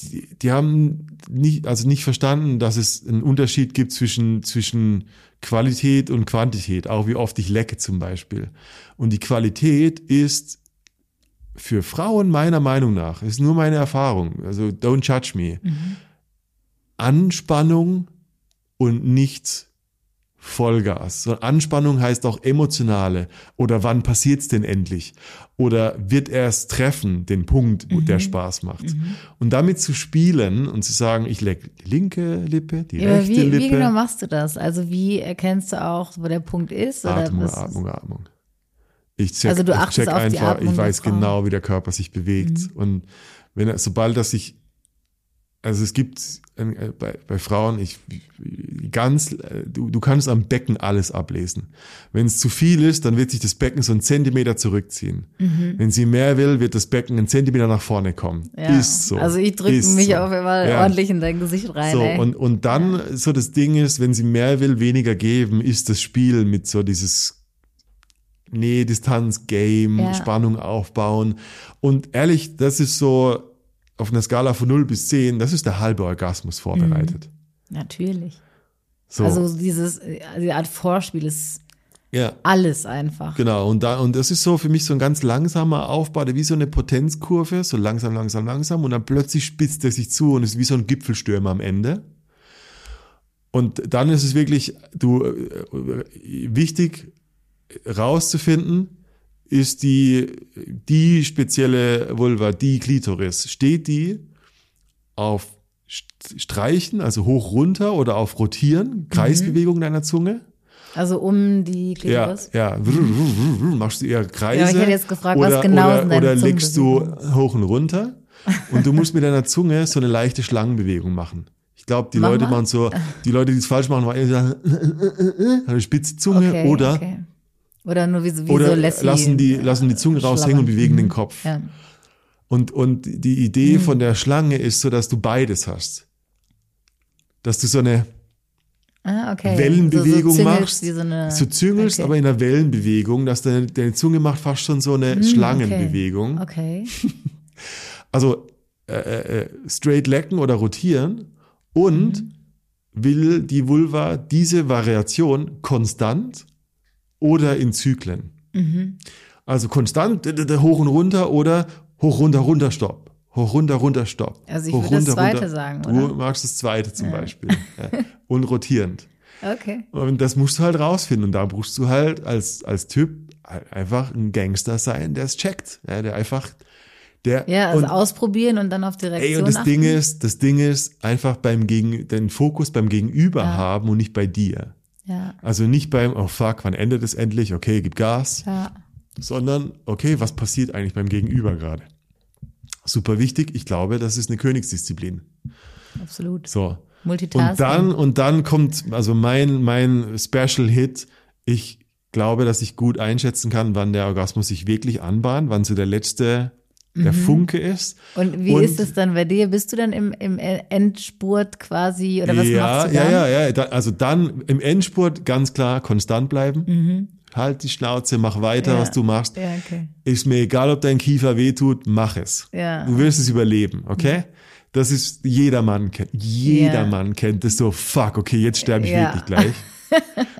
die, die haben nicht, also nicht verstanden, dass es einen Unterschied gibt zwischen zwischen Qualität und Quantität, auch wie oft ich lecke zum Beispiel. Und die Qualität ist für Frauen meiner Meinung nach, ist nur meine Erfahrung, also don't judge me, Anspannung und nicht Vollgas. So Anspannung heißt auch emotionale. Oder wann passiert's denn endlich? Oder wird er es treffen, den Punkt, wo der Spaß macht? Und damit zu spielen und zu sagen, ich leck die linke Lippe, die Ja, rechte wie, Lippe. wie genau machst du das? Also wie erkennst du auch, wo der Punkt ist? Oder Atmung, was- Atmung, Atmung. Ich check, Also du ich achtest check auf die einfach, Atmung ich weiß. Mhm. genau, wie der Körper sich bewegt. Und wenn er, sobald das sich, also es gibt äh, bei, bei Frauen, ich ganz, äh, du, du kannst am Becken alles ablesen. Wenn es zu viel ist, dann wird sich das Becken so einen Zentimeter zurückziehen. Wenn sie mehr will, wird das Becken einen Zentimeter nach vorne kommen. Mhm. Ja. Ist so. Also ich drücke mich so. auch immer Ja. ordentlich in dein Gesicht rein. So, ey. und, und dann so das Ding ist, wenn sie mehr will, weniger geben, ist das Spiel mit so dieses Nee, Distanz, Game, Ja. Spannung aufbauen. Und ehrlich, das ist so auf einer Skala von 0 bis 10, das ist der halbe Orgasmus vorbereitet. Natürlich. So, Mhm. Also dieses, äh, die Art Vorspiel ist ja. alles einfach. Genau, und da, und das ist so für mich so ein ganz langsamer Aufbau, wie so eine Potenzkurve, so langsam, langsam, langsam, und dann plötzlich spitzt er sich zu und ist wie so ein Gipfelstürmer am Ende. Und dann ist es wirklich, du, äh, wichtig rauszufinden, ist die, die spezielle Vulva, die Klitoris, steht die auf St- Streichen, also hoch runter oder auf Rotieren, Kreisbewegung deiner Zunge? Also um die Ja, Klitoris. ja. Machst du eher Kreise? Ja, ich hätte jetzt gefragt, was oder, genau oder, oder legst du hoch und runter und du musst mit deiner Zunge so eine leichte Schlangenbewegung machen. Ich glaube, die Mach Leute machen so, die Leute, die es falsch machen, machen sagen, eine spitze Zunge Okay, oder okay. Oder nur wie, so- wie oder so Lassie. lassen die lassen die Zunge raushängen und bewegen den Mhm. Kopf. Ja. Und und die Idee von der Schlange ist so, dass du beides hast. Dass du so eine Ah, okay. Wellenbewegung so, so machst, so, eine, so züngelst, okay. aber in einer Wellenbewegung, dass deine, deine Zunge macht fast schon so eine Schlangenbewegung. Okay. Also äh, äh, straight lecken oder rotieren und Mhm. will die Vulva diese Variation konstant oder in Zyklen. Mhm. Also konstant hoch und runter oder hoch runter runter stopp. Hoch runter runter stopp. Also ich hoch, würde das zweite sagen, Du oder? magst das zweite zum Beispiel. Ja. Und rotierend. Okay. Und das musst du halt rausfinden. Und da musst du halt als, als Typ halt einfach ein Gangster sein, der es checkt. Ja, der einfach, der, Ja, also und, ausprobieren und dann auf Direktion ey, und das achten. Ding ist, das Ding ist einfach beim Gegen, den Fokus beim Gegenüber haben und nicht bei dir. Ja, Also nicht beim, oh fuck, wann endet es endlich? Okay, gib Gas. ja. Sondern, okay, was passiert eigentlich beim Gegenüber gerade? Super wichtig. Ich glaube, das ist eine Königsdisziplin. absolut. So. Multitasking. Und dann, und dann kommt, also mein, mein Special Hit. Ich glaube, dass ich gut einschätzen kann, wann der Orgasmus sich wirklich anbahnt, wann so der letzte, der Funke ist. Und wie Und- ist es dann bei dir? Bist du dann im, im Endspurt quasi oder was ja, machst du ja, dann? ja, ja. Da, also dann im Endspurt ganz klar konstant bleiben. Halt die Schnauze, mach weiter, Mhm. Ja. was du machst. Ja, okay. Ist mir egal, ob dein Kiefer wehtut, mach es. Ja. Du wirst es überleben, okay? Das ist, jedermann kennt, jedermann kennt das so, fuck, okay, jetzt sterbe ich Ja. wirklich gleich.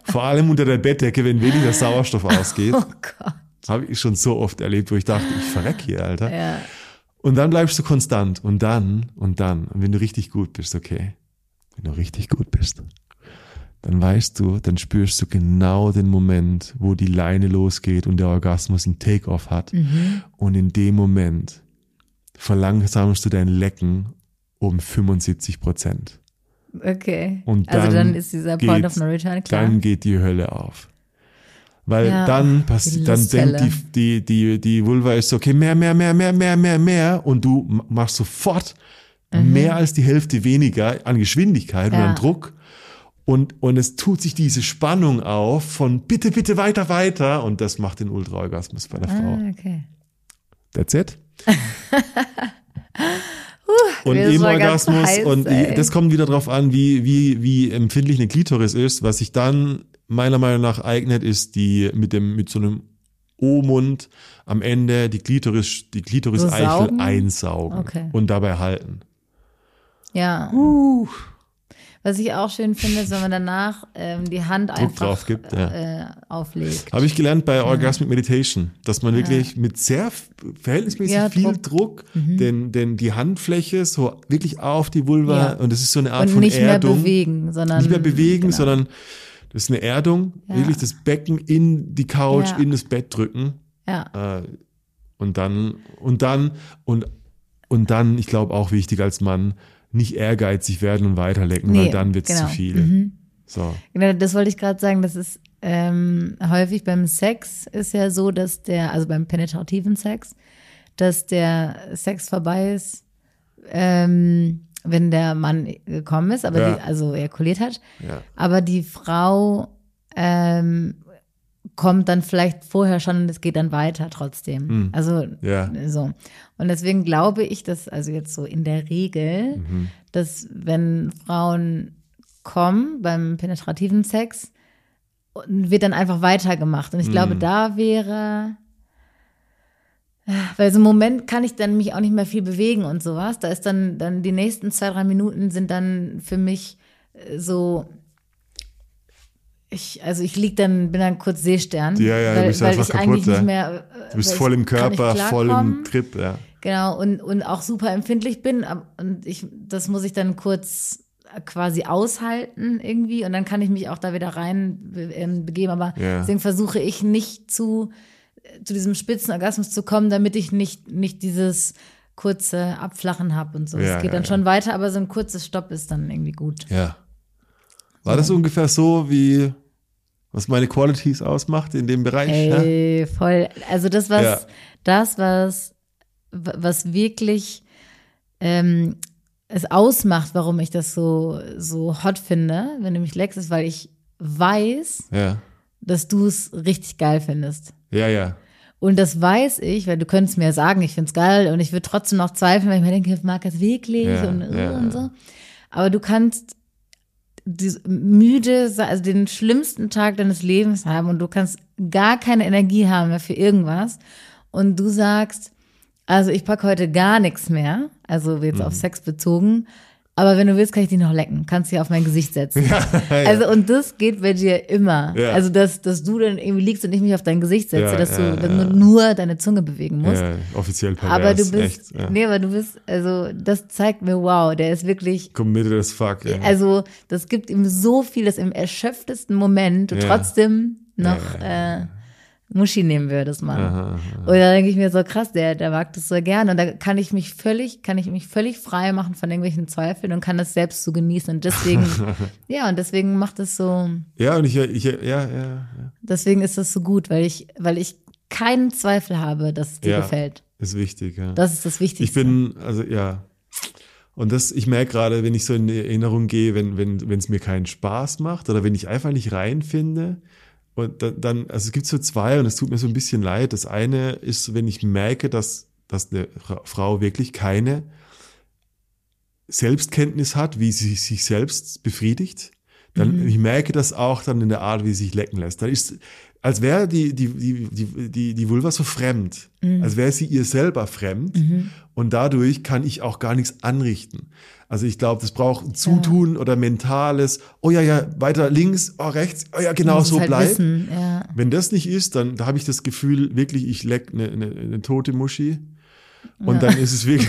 Vor allem unter der Bettdecke, wenn weniger Sauerstoff ausgeht. Oh Gott. Habe ich schon so oft erlebt, wo ich dachte, ich verreck hier, Alter. Ja. Und dann bleibst du konstant und dann und dann. Und wenn du richtig gut bist, okay. Wenn du richtig gut bist, dann weißt du, dann spürst du genau den Moment, wo die Leine losgeht und der Orgasmus einen Take-off hat. Mhm. Und in dem Moment verlangsamst du dein Lecken um 75 Prozent. Okay. Und also dann dann ist dieser Point of No Return klar. Dann geht die Hölle auf. Weil Ja, dann passiert, dann denkt die, die, die, die Vulva ist so, okay, mehr, mehr, mehr, mehr, mehr, mehr, mehr. Und du machst sofort mehr als die Hälfte weniger an Geschwindigkeit und Mhm. Ja. an Druck. Und, und es tut sich diese Spannung auf von bitte, bitte weiter, weiter. Und das macht den Ultraorgasmus bei der Frau. ah, okay. That's it. und im Orgasmus, heiß, und ey. das kommt wieder drauf an, wie, wie, wie empfindlich eine Klitoris ist. Was sich dann meiner Meinung nach eignet, ist die mit dem, mit so einem O-Mund am Ende die Klitoris, die Klitoris-Eichel saugen? einsaugen Okay. und dabei halten. Ja. Was ich auch schön finde, ist, wenn man danach ähm, die Hand einfach drauf gibt, ja. äh, auflegt. Habe ich gelernt bei Orgasmic Meditation, dass man wirklich mit sehr verhältnismäßig Ja, viel Druck. Mhm. Druck, denn, denn die Handfläche so wirklich auf die Vulva Ja. und das ist so eine Art Und von nicht mehr Erdung. bewegen, sondern nicht mehr bewegen, genau. sondern das ist eine Erdung, Ja. wirklich das Becken in die Couch, Ja. in das Bett drücken Ja, äh, und dann und dann und und dann, ich glaube auch wichtig als Mann, nicht ehrgeizig werden und weiterlecken, weil Nee, dann wird's genau. zu viel. Mhm. So. Genau, das wollte ich gerade sagen. Das ist ähm, häufig beim Sex ist ja so, dass der, also beim penetrativen Sex, dass der Sex vorbei ist, ähm, wenn der Mann gekommen ist, aber Ja. die, also ejakuliert hat. Ja. Aber die Frau ähm, kommt dann vielleicht vorher schon und es geht dann weiter trotzdem. Hm. Also Ja. so. Und deswegen glaube ich, dass, also jetzt so in der Regel, Mhm. dass wenn Frauen kommen beim penetrativen Sex, wird dann einfach weitergemacht. Und ich glaube, Mhm. da wäre, weil so im Moment kann ich dann mich auch nicht mehr viel bewegen und sowas. Da ist dann, dann die nächsten zwei, drei Minuten sind dann für mich äh, so, ich, also ich lieg dann, bin dann kurz Seestern. Ja, ja, du weil, bist weil einfach ich kaputt, eigentlich ja. nicht mehr. äh, Du bist voll im Körper, voll im. Trip, ja. Genau, und, und auch super empfindlich bin. Und ich, das muss ich dann kurz quasi aushalten irgendwie. Und dann kann ich mich auch da wieder rein ähm, begeben. Aber Ja. deswegen versuche ich nicht zu, äh, zu diesem Spitzenorgasmus zu kommen, damit ich nicht, nicht dieses kurze Abflachen habe und so. Es Ja, geht ja, dann ja. schon weiter, aber so ein kurzes Stopp ist dann irgendwie gut. Ja. War das ungefähr so, wie was meine Qualities ausmacht in dem Bereich? Ey, voll. Also das, was, das, was, was wirklich ähm, es ausmacht, warum ich das so, so hot finde, wenn du mich leckst, ist, weil ich weiß, dass du es richtig geil findest. Ja, ja. Und das weiß ich, weil du könntest mir sagen, ich find's geil und ich würde trotzdem noch zweifeln, weil ich mir denke, ich mag das wirklich Ja, und, ja, und so. Aber du kannst müde, also den schlimmsten Tag deines Lebens haben und du kannst gar keine Energie haben mehr für irgendwas und du sagst, also ich pack heute gar nichts mehr, also jetzt Mhm. auf Sex bezogen, aber wenn du willst, kann ich dich noch lecken, kannst dich auf mein Gesicht setzen. ja. Also und das geht bei dir immer. Ja. Also dass, dass du dann irgendwie liegst und ich mich auf dein Gesicht setze, Ja, dass ja, du dann ja. nur deine Zunge bewegen musst. ja, offiziell pervers. aber du bist, echt, ja. nee, aber du bist, also das zeigt mir, wow, der ist wirklich, Committed as fuck. Ja. also das gibt ihm so viel, dass im erschöpftesten Moment du Ja. trotzdem noch Ja, ja, Äh, Muschi nehmen würdest, Mann. Aha, aha. Und da denke ich mir so krass, der, der mag das so gern und da kann ich mich völlig, kann ich mich völlig frei machen von irgendwelchen Zweifeln und kann das selbst so genießen und deswegen, ja und deswegen macht es so, Ja, und ich, ich ja, ja, ja. deswegen ist das so gut, weil ich, weil ich keinen Zweifel habe, dass es dir Ja. gefällt. Ist wichtig, ja. Das ist das Wichtigste. Ich bin, also ja. Und das, ich merke gerade, wenn ich so in die Erinnerung gehe, wenn wenn wenn es mir keinen Spaß macht oder wenn ich einfach nicht reinfinde, und dann, also es gibt so zwei und es tut mir so ein bisschen leid. Das eine ist, wenn ich merke, dass, dass eine Fra- Frau wirklich keine Selbstkenntnis hat, wie sie sich selbst befriedigt, dann ich merke das auch dann in der Art, wie sie sich lecken lässt. Dann ist, als wäre die, die, die, die, die, die Vulva so fremd, als wäre sie ihr selber fremd und dadurch kann ich auch gar nichts anrichten. Also ich glaube, das braucht ein Zutun oder mentales, oh ja, ja, weiter links, oh rechts, oh ja, genau so halt bleibt. wissen, ja. Wenn das nicht ist, dann da habe ich das Gefühl, wirklich, ich leck eine, eine, eine tote Muschi. Und dann ist es wirklich.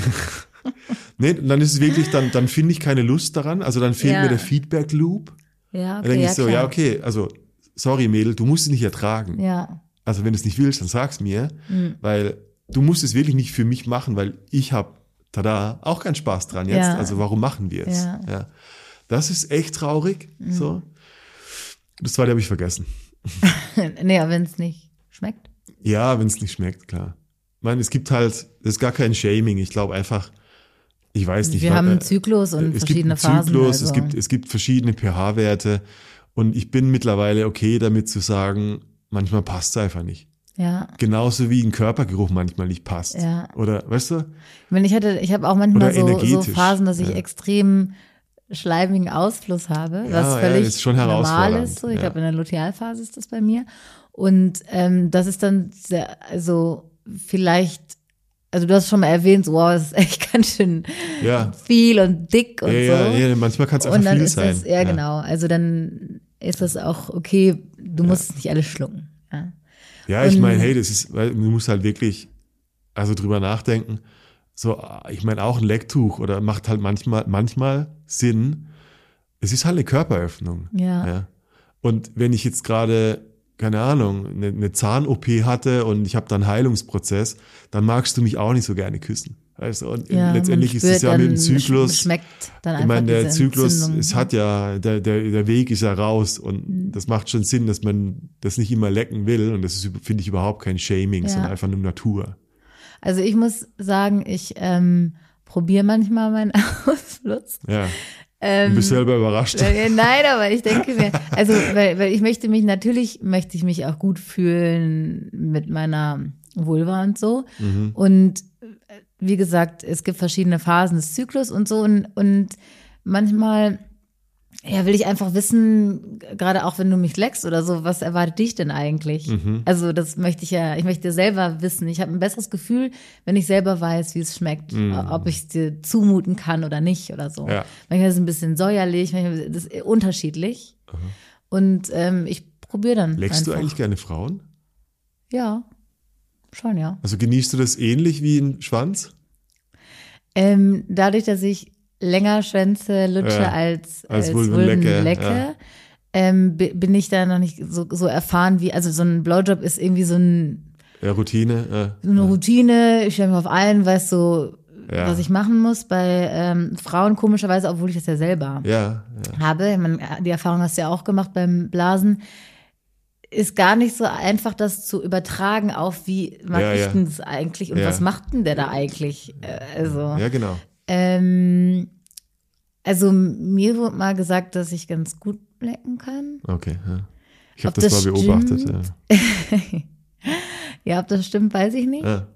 nee, dann ist es wirklich, dann, dann finde ich keine Lust daran. Also dann fehlt Ja. mir der Feedback-Loop. Ja, Dann okay, denke ja, ich so, klar. ja, okay, also, sorry, Mädel, du musst es nicht ertragen. Ja, Also wenn du es nicht willst, dann sag's mir. Mhm. Weil du musst es wirklich nicht für mich machen, weil ich habe, tada, auch keinen Spaß dran jetzt. Ja. Also warum machen wir es? Ja. Mhm. Ja. Das ist echt traurig. So. Das zweite habe ich vergessen. aber wenn es nicht schmeckt. Ja, wenn es nicht schmeckt, klar. Ich meine, es gibt halt, das ist gar kein Shaming. Ich glaube einfach, ich weiß nicht. Wir weil, haben äh, einen Zyklus und es verschiedene gibt einen Phasen. Zyklus, also. es, gibt, es gibt verschiedene pH-Werte und ich bin mittlerweile okay damit zu sagen, manchmal passt es einfach nicht. Ja. Genauso wie ein Körpergeruch manchmal nicht passt. Ja. Oder, weißt du? Ich meine, ich hatte, ich habe auch manchmal so, so Phasen, dass ich ja. extrem schleimigen Ausfluss habe, Ja, was ja, völlig schon normal ist. So. Ich ja. glaube, in der Lutealphase ist das bei mir. Und ähm, das ist dann sehr, also vielleicht, also du hast schon mal erwähnt, so, wow, das ist echt ganz schön Ja. viel und dick und Ja, so. ja, ja, manchmal kann es und einfach dann viel ist sein. das, ja, genau. Also dann ist das auch okay, du musst es nicht alles schlucken. Ja. Ja, ich meine, hey, das ist, weil du musst halt wirklich, also drüber nachdenken. So, ich meine, auch ein Lecktuch oder macht halt manchmal, manchmal Sinn. Es ist halt eine Körperöffnung. Ja. Und wenn ich jetzt gerade, keine Ahnung, eine, eine Zahn-OP hatte und ich habe dann einen Heilungsprozess, dann magst du mich auch nicht so gerne küssen. Weißt du? Und Ja, letztendlich ist es ja mit dem Zyklus. Schmeckt dann Ich meine, der Zyklus, es hat ja, der, der, der Weg ist ja raus und Mhm. das macht schon Sinn, dass man das nicht immer lecken will und das ist, finde ich, überhaupt kein Shaming, Ja. sondern einfach nur Natur. Also ich muss sagen, ich ähm, probiere manchmal meinen Ausfluss. Ja. Ähm, du bist selber überrascht. äh, Nein, aber ich denke mir, also weil, weil ich möchte mich natürlich möchte ich mich auch gut fühlen mit meiner Vulva und so. Mhm. Und äh, wie gesagt, es gibt verschiedene Phasen des Zyklus und so und, und manchmal ja, will ich einfach wissen, gerade auch wenn du mich leckst oder so, was erwartet dich denn eigentlich? Mhm. Also das möchte ich ja, ich möchte selber wissen. Ich habe ein besseres Gefühl, wenn ich selber weiß, wie es schmeckt, ob ich es dir zumuten kann oder nicht oder so. Mhm. Ja. Manchmal ist es ein bisschen säuerlich, manchmal ist es unterschiedlich. Und ähm, ich probiere dann. Leckst du einfach. eigentlich gerne Frauen? Ja, schon, ja. Also genießt du das ähnlich wie ein Schwanz? Ähm, dadurch, dass ich länger Schwänze lutsche Ja, als, als als Vulvenlecke, Vulvenlecke, ja. ähm, bi- bin ich da noch nicht so, so erfahren wie, also so ein Blowjob ist irgendwie so, ein, Ja, Routine? So eine Routine, ich stelle mich auf ein, weiß so, was ich machen muss. Bei ähm, Frauen komischerweise, obwohl ich das ja selber habe, meine, die Erfahrung hast du ja auch gemacht beim Blasen, ist gar nicht so einfach, das zu übertragen auf, wie mag Ja, ich ja. denn das eigentlich und Ja. was macht denn der da eigentlich? Äh, Also, ja, genau. ähm, also mir wurde mal gesagt, dass ich ganz gut lecken kann. Okay. Ja. Ich habe das, das mal beobachtet. Ja. Ja, ob das stimmt, weiß ich nicht. Ja.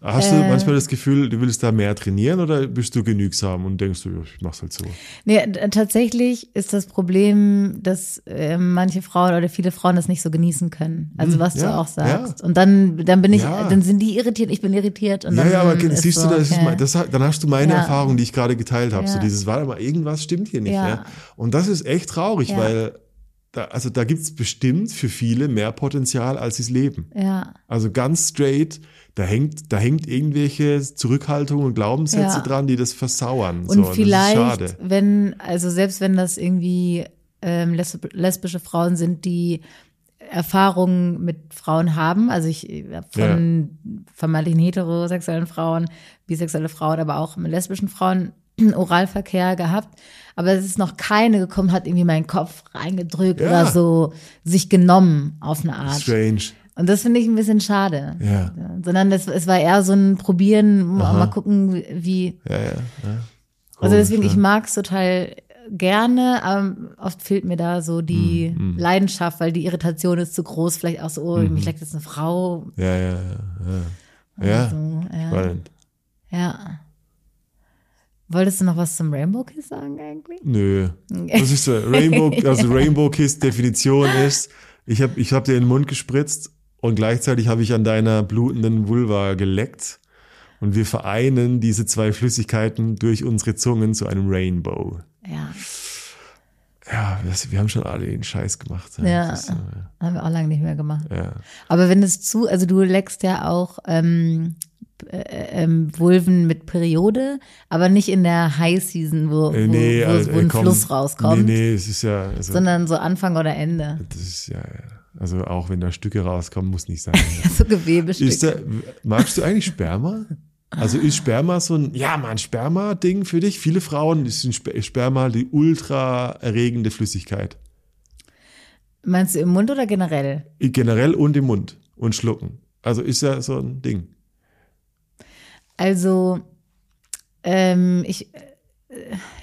Hast du Äh. manchmal das Gefühl, du willst da mehr trainieren oder bist du genügsam und denkst du, ich mach's halt so? Nee, tatsächlich ist das Problem, dass äh, manche Frauen oder viele Frauen das nicht so genießen können. Also was Hm, ja, du auch sagst. ja. Und dann, dann bin ich, Ja. dann sind die irritiert, ich bin irritiert. Und Ja, dann ja, aber ist siehst so, du, das ist okay. mal, das, dann hast du meine. Erfahrung, die ich gerade geteilt habe. So dieses, warte mal, irgendwas stimmt hier nicht. Ja. Und das ist echt traurig, weil da, also da gibt's bestimmt für viele mehr Potenzial, als sie's leben. Ja, Also ganz straight, da hängt, da hängt irgendwelche Zurückhaltungen und Glaubenssätze Ja. dran, die das versauern. und so, vielleicht, wenn, also selbst wenn das irgendwie ähm, lesb lesbische Frauen sind, die Erfahrungen mit Frauen haben, also ich habe von vermeintlichen heterosexuellen Frauen, bisexuelle Frauen, aber auch mit lesbischen Frauen Oralverkehr gehabt, aber es ist noch keine gekommen, hat irgendwie meinen Kopf reingedrückt Ja. oder so sich genommen auf eine Art. Strange. Und das finde ich ein bisschen schade. Ja. Sondern es, es war eher so ein Probieren, mal, mal gucken, wie, Ja, ja. ja. also Komisch, deswegen, ja. ich mag es total gerne, aber oft fehlt mir da so die Mhm, Leidenschaft, weil die Irritation ist zu groß. Vielleicht auch so, oh, Mhm. mich leckt jetzt eine Frau. Ja, ja, ja. Ja, ja. So, ja. spannend. ja. Wolltest du noch was zum Rainbow Kiss sagen eigentlich? Nö. Das ist so, Rainbow, also Rainbow Kiss Definition ist, ich habe ich hab dir in den Mund gespritzt und gleichzeitig habe ich an deiner blutenden Vulva geleckt und wir vereinen diese zwei Flüssigkeiten durch unsere Zungen zu einem Rainbow. Ja. Ja, wir haben schon alle den Scheiß gemacht. Ja, Das ja. haben wir auch lange nicht mehr gemacht. ja. Aber wenn es zu, also du leckst ja auch ähm, äh, ähm, Vulven mit Periode, aber nicht in der High Season, wo, wo, Äh, nee, wo, also, wo ein komm, Fluss rauskommt, Nee, nee, es ist ja, also, sondern so Anfang oder Ende. das ist ja, also auch wenn da Stücke rauskommen, muss nicht sein. So Gewebestücke. Ist da, magst du eigentlich Sperma? Also ist Sperma so ein, ja man, Sperma-Ding für dich? Viele Frauen ist Sperma die ultra erregende Flüssigkeit. Meinst du im Mund oder generell? Generell und im Mund und schlucken. Also ist ja so ein Ding. Also ähm, ich äh,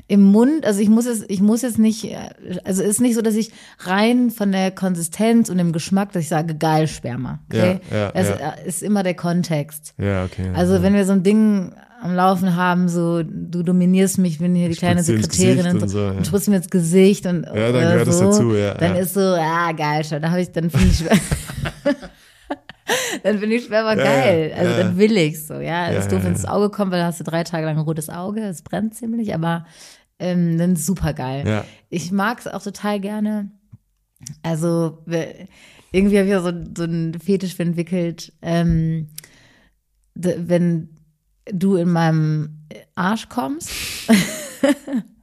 im Mund, also ich muss es, ich muss jetzt nicht, äh, also ist nicht so, dass ich rein von der Konsistenz und dem Geschmack, dass ich sage, geil Sperma. Okay? Ja, ja, das ja. äh, ist immer der Kontext. Ja, okay. Also ja. wenn wir so ein Ding am Laufen haben, so du dominierst mich, ich bin hier die kleine Sekretärin und so, und so, ja. und spritzt mir ins Gesicht und dann oder gehört das so, dazu, ja, Dann ja. ist so, ah geil, schon, da habe ich, dann finde ich dann finde ich Sperma Ja, geil. Also ja. dann will ich so, ja. Ja, ist doof, wenn es ins. Auge kommt, weil da hast du drei Tage lang ein rotes Auge, es brennt ziemlich, aber ähm, dann ist super geil. Ich mag es auch total gerne. Also irgendwie habe ich ja so, so einen Fetisch entwickelt, ähm, wenn du in meinem Arsch kommst.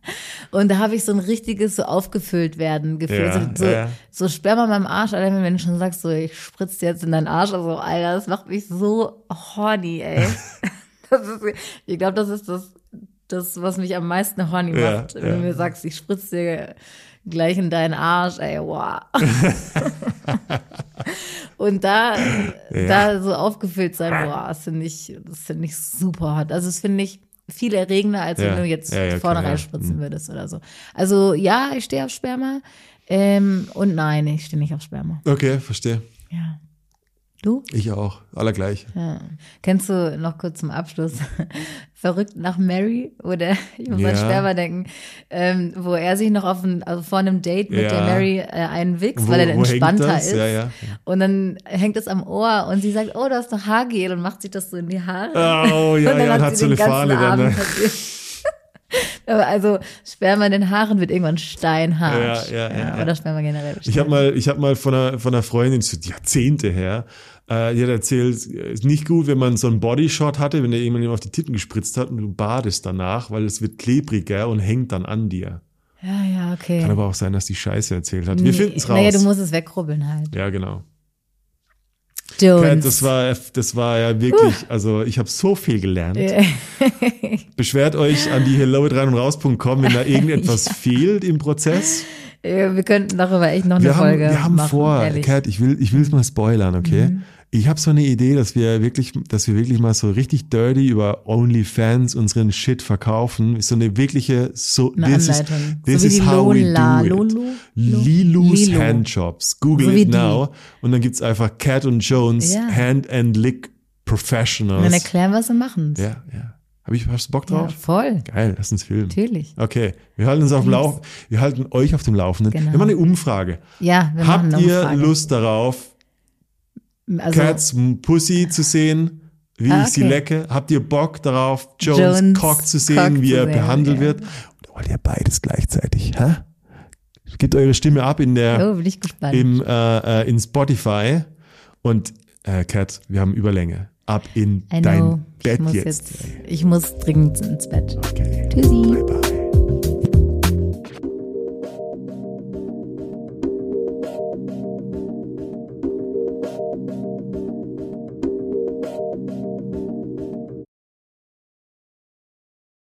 Und da habe ich so ein richtiges so aufgefüllt werden Gefühl. Ja, so, ja. so Sperma in meinem Arsch, allein wenn du schon sagst, so ich spritze dir jetzt in deinen Arsch, also Alter, das macht mich so horny, ey. ist, ich glaube, das ist das, das, was mich am meisten horny Ja, macht, wenn ja. du mir sagst, ich spritze dir gleich in deinen Arsch, ey, wow. Und da, Ja. da so aufgefüllt sein, boah, das finde ich, das finde ich super hot. Also das finde ich viel erregender, als Ja. wenn du jetzt Ja, ja, vorne reinspritzen Mhm. würdest oder so. Also ja, ich stehe auf Sperma. Ähm, und nein, ich stehe nicht auf Sperma. Okay, verstehe. Ja. Du? Ich auch. Allergleich. Ja. Kennst du noch kurz zum Abschluss Verrückt nach Mary? Oder ich muss Ja. an Sperma denken, ähm, wo er sich noch auf ein, also vor einem Date mit Ja. der Mary äh, einen wichst, weil er entspannter ist. Ja, ja. Und dann hängt es am Ohr und sie sagt, oh, du hast doch Haargel und macht sich das so in die Haare. Oh, ja, und dann ja, hat und hat sie so den ganzen Fahne dann. Abend Ne? also Sperma in den Haaren wird irgendwann steinhart. Ja, ja, ja, ja. Oder Sperma generell. Ich habe mal, ich habe mal von einer, von einer Freundin, das ist Jahrzehnte her, äh, die hat erzählt, es ist nicht gut, wenn man so einen Bodyshot hatte, wenn der jemand auf die Titten gespritzt hat und du badest danach, weil es wird klebriger und hängt dann an dir. Ja, ja, okay. Kann aber auch sein, dass die Scheiße erzählt hat. Wir finden es raus. Naja, du musst es wegrubbeln halt. ja, genau. Jones. Das war, das war ja wirklich, also ich habe so viel gelernt. Ja. Beschwert euch an die hello rein und raus.com, wenn da irgendetwas fehlt im Prozess. Wir könnten darüber echt noch eine wir haben, Folge wir haben machen, vor, ehrlich. Mhm. Kat, ich will, ich will es mal spoilern, okay? Ich habe so eine Idee, dass wir wirklich, dass wir wirklich mal so richtig dirty über OnlyFans unseren Shit verkaufen. So eine wirkliche, so, Eine this is, Anleitung. this So is die how we Lola- do it. Lolo? Lilus Lilo. Handjobs. Google So it die. now. Und dann gibt's einfach Cat und Jones Ja. Hand and Lick Und Professionals. dann erklären, was sie machen. ja, ja. Hab ich, hast du Bock Ja, drauf? voll. Geil, lass uns filmen. Natürlich. Okay, wir halten uns auf dem Lauf, wir halten euch auf dem Laufenden. Genau. Wir machen eine Umfrage. Ja, wir machen Habt eine ihr Umfrage. Lust darauf, also, Cats Pussy zu sehen, wie Ah, ich sie lecke? Habt ihr Bock darauf, Jones, Jones Cock zu sehen, Cock wie er sehen, behandelt ja. wird? Oder wollt ihr beides gleichzeitig? Hä? Gebt eure Stimme ab in der Oh, im, äh, äh, in Spotify und äh, Cat, wir haben Überlänge. Ab in I know. dein Bett ich muss jetzt. jetzt. Ich muss dringend ins Bett. Okay. Tschüssi. Bye bye.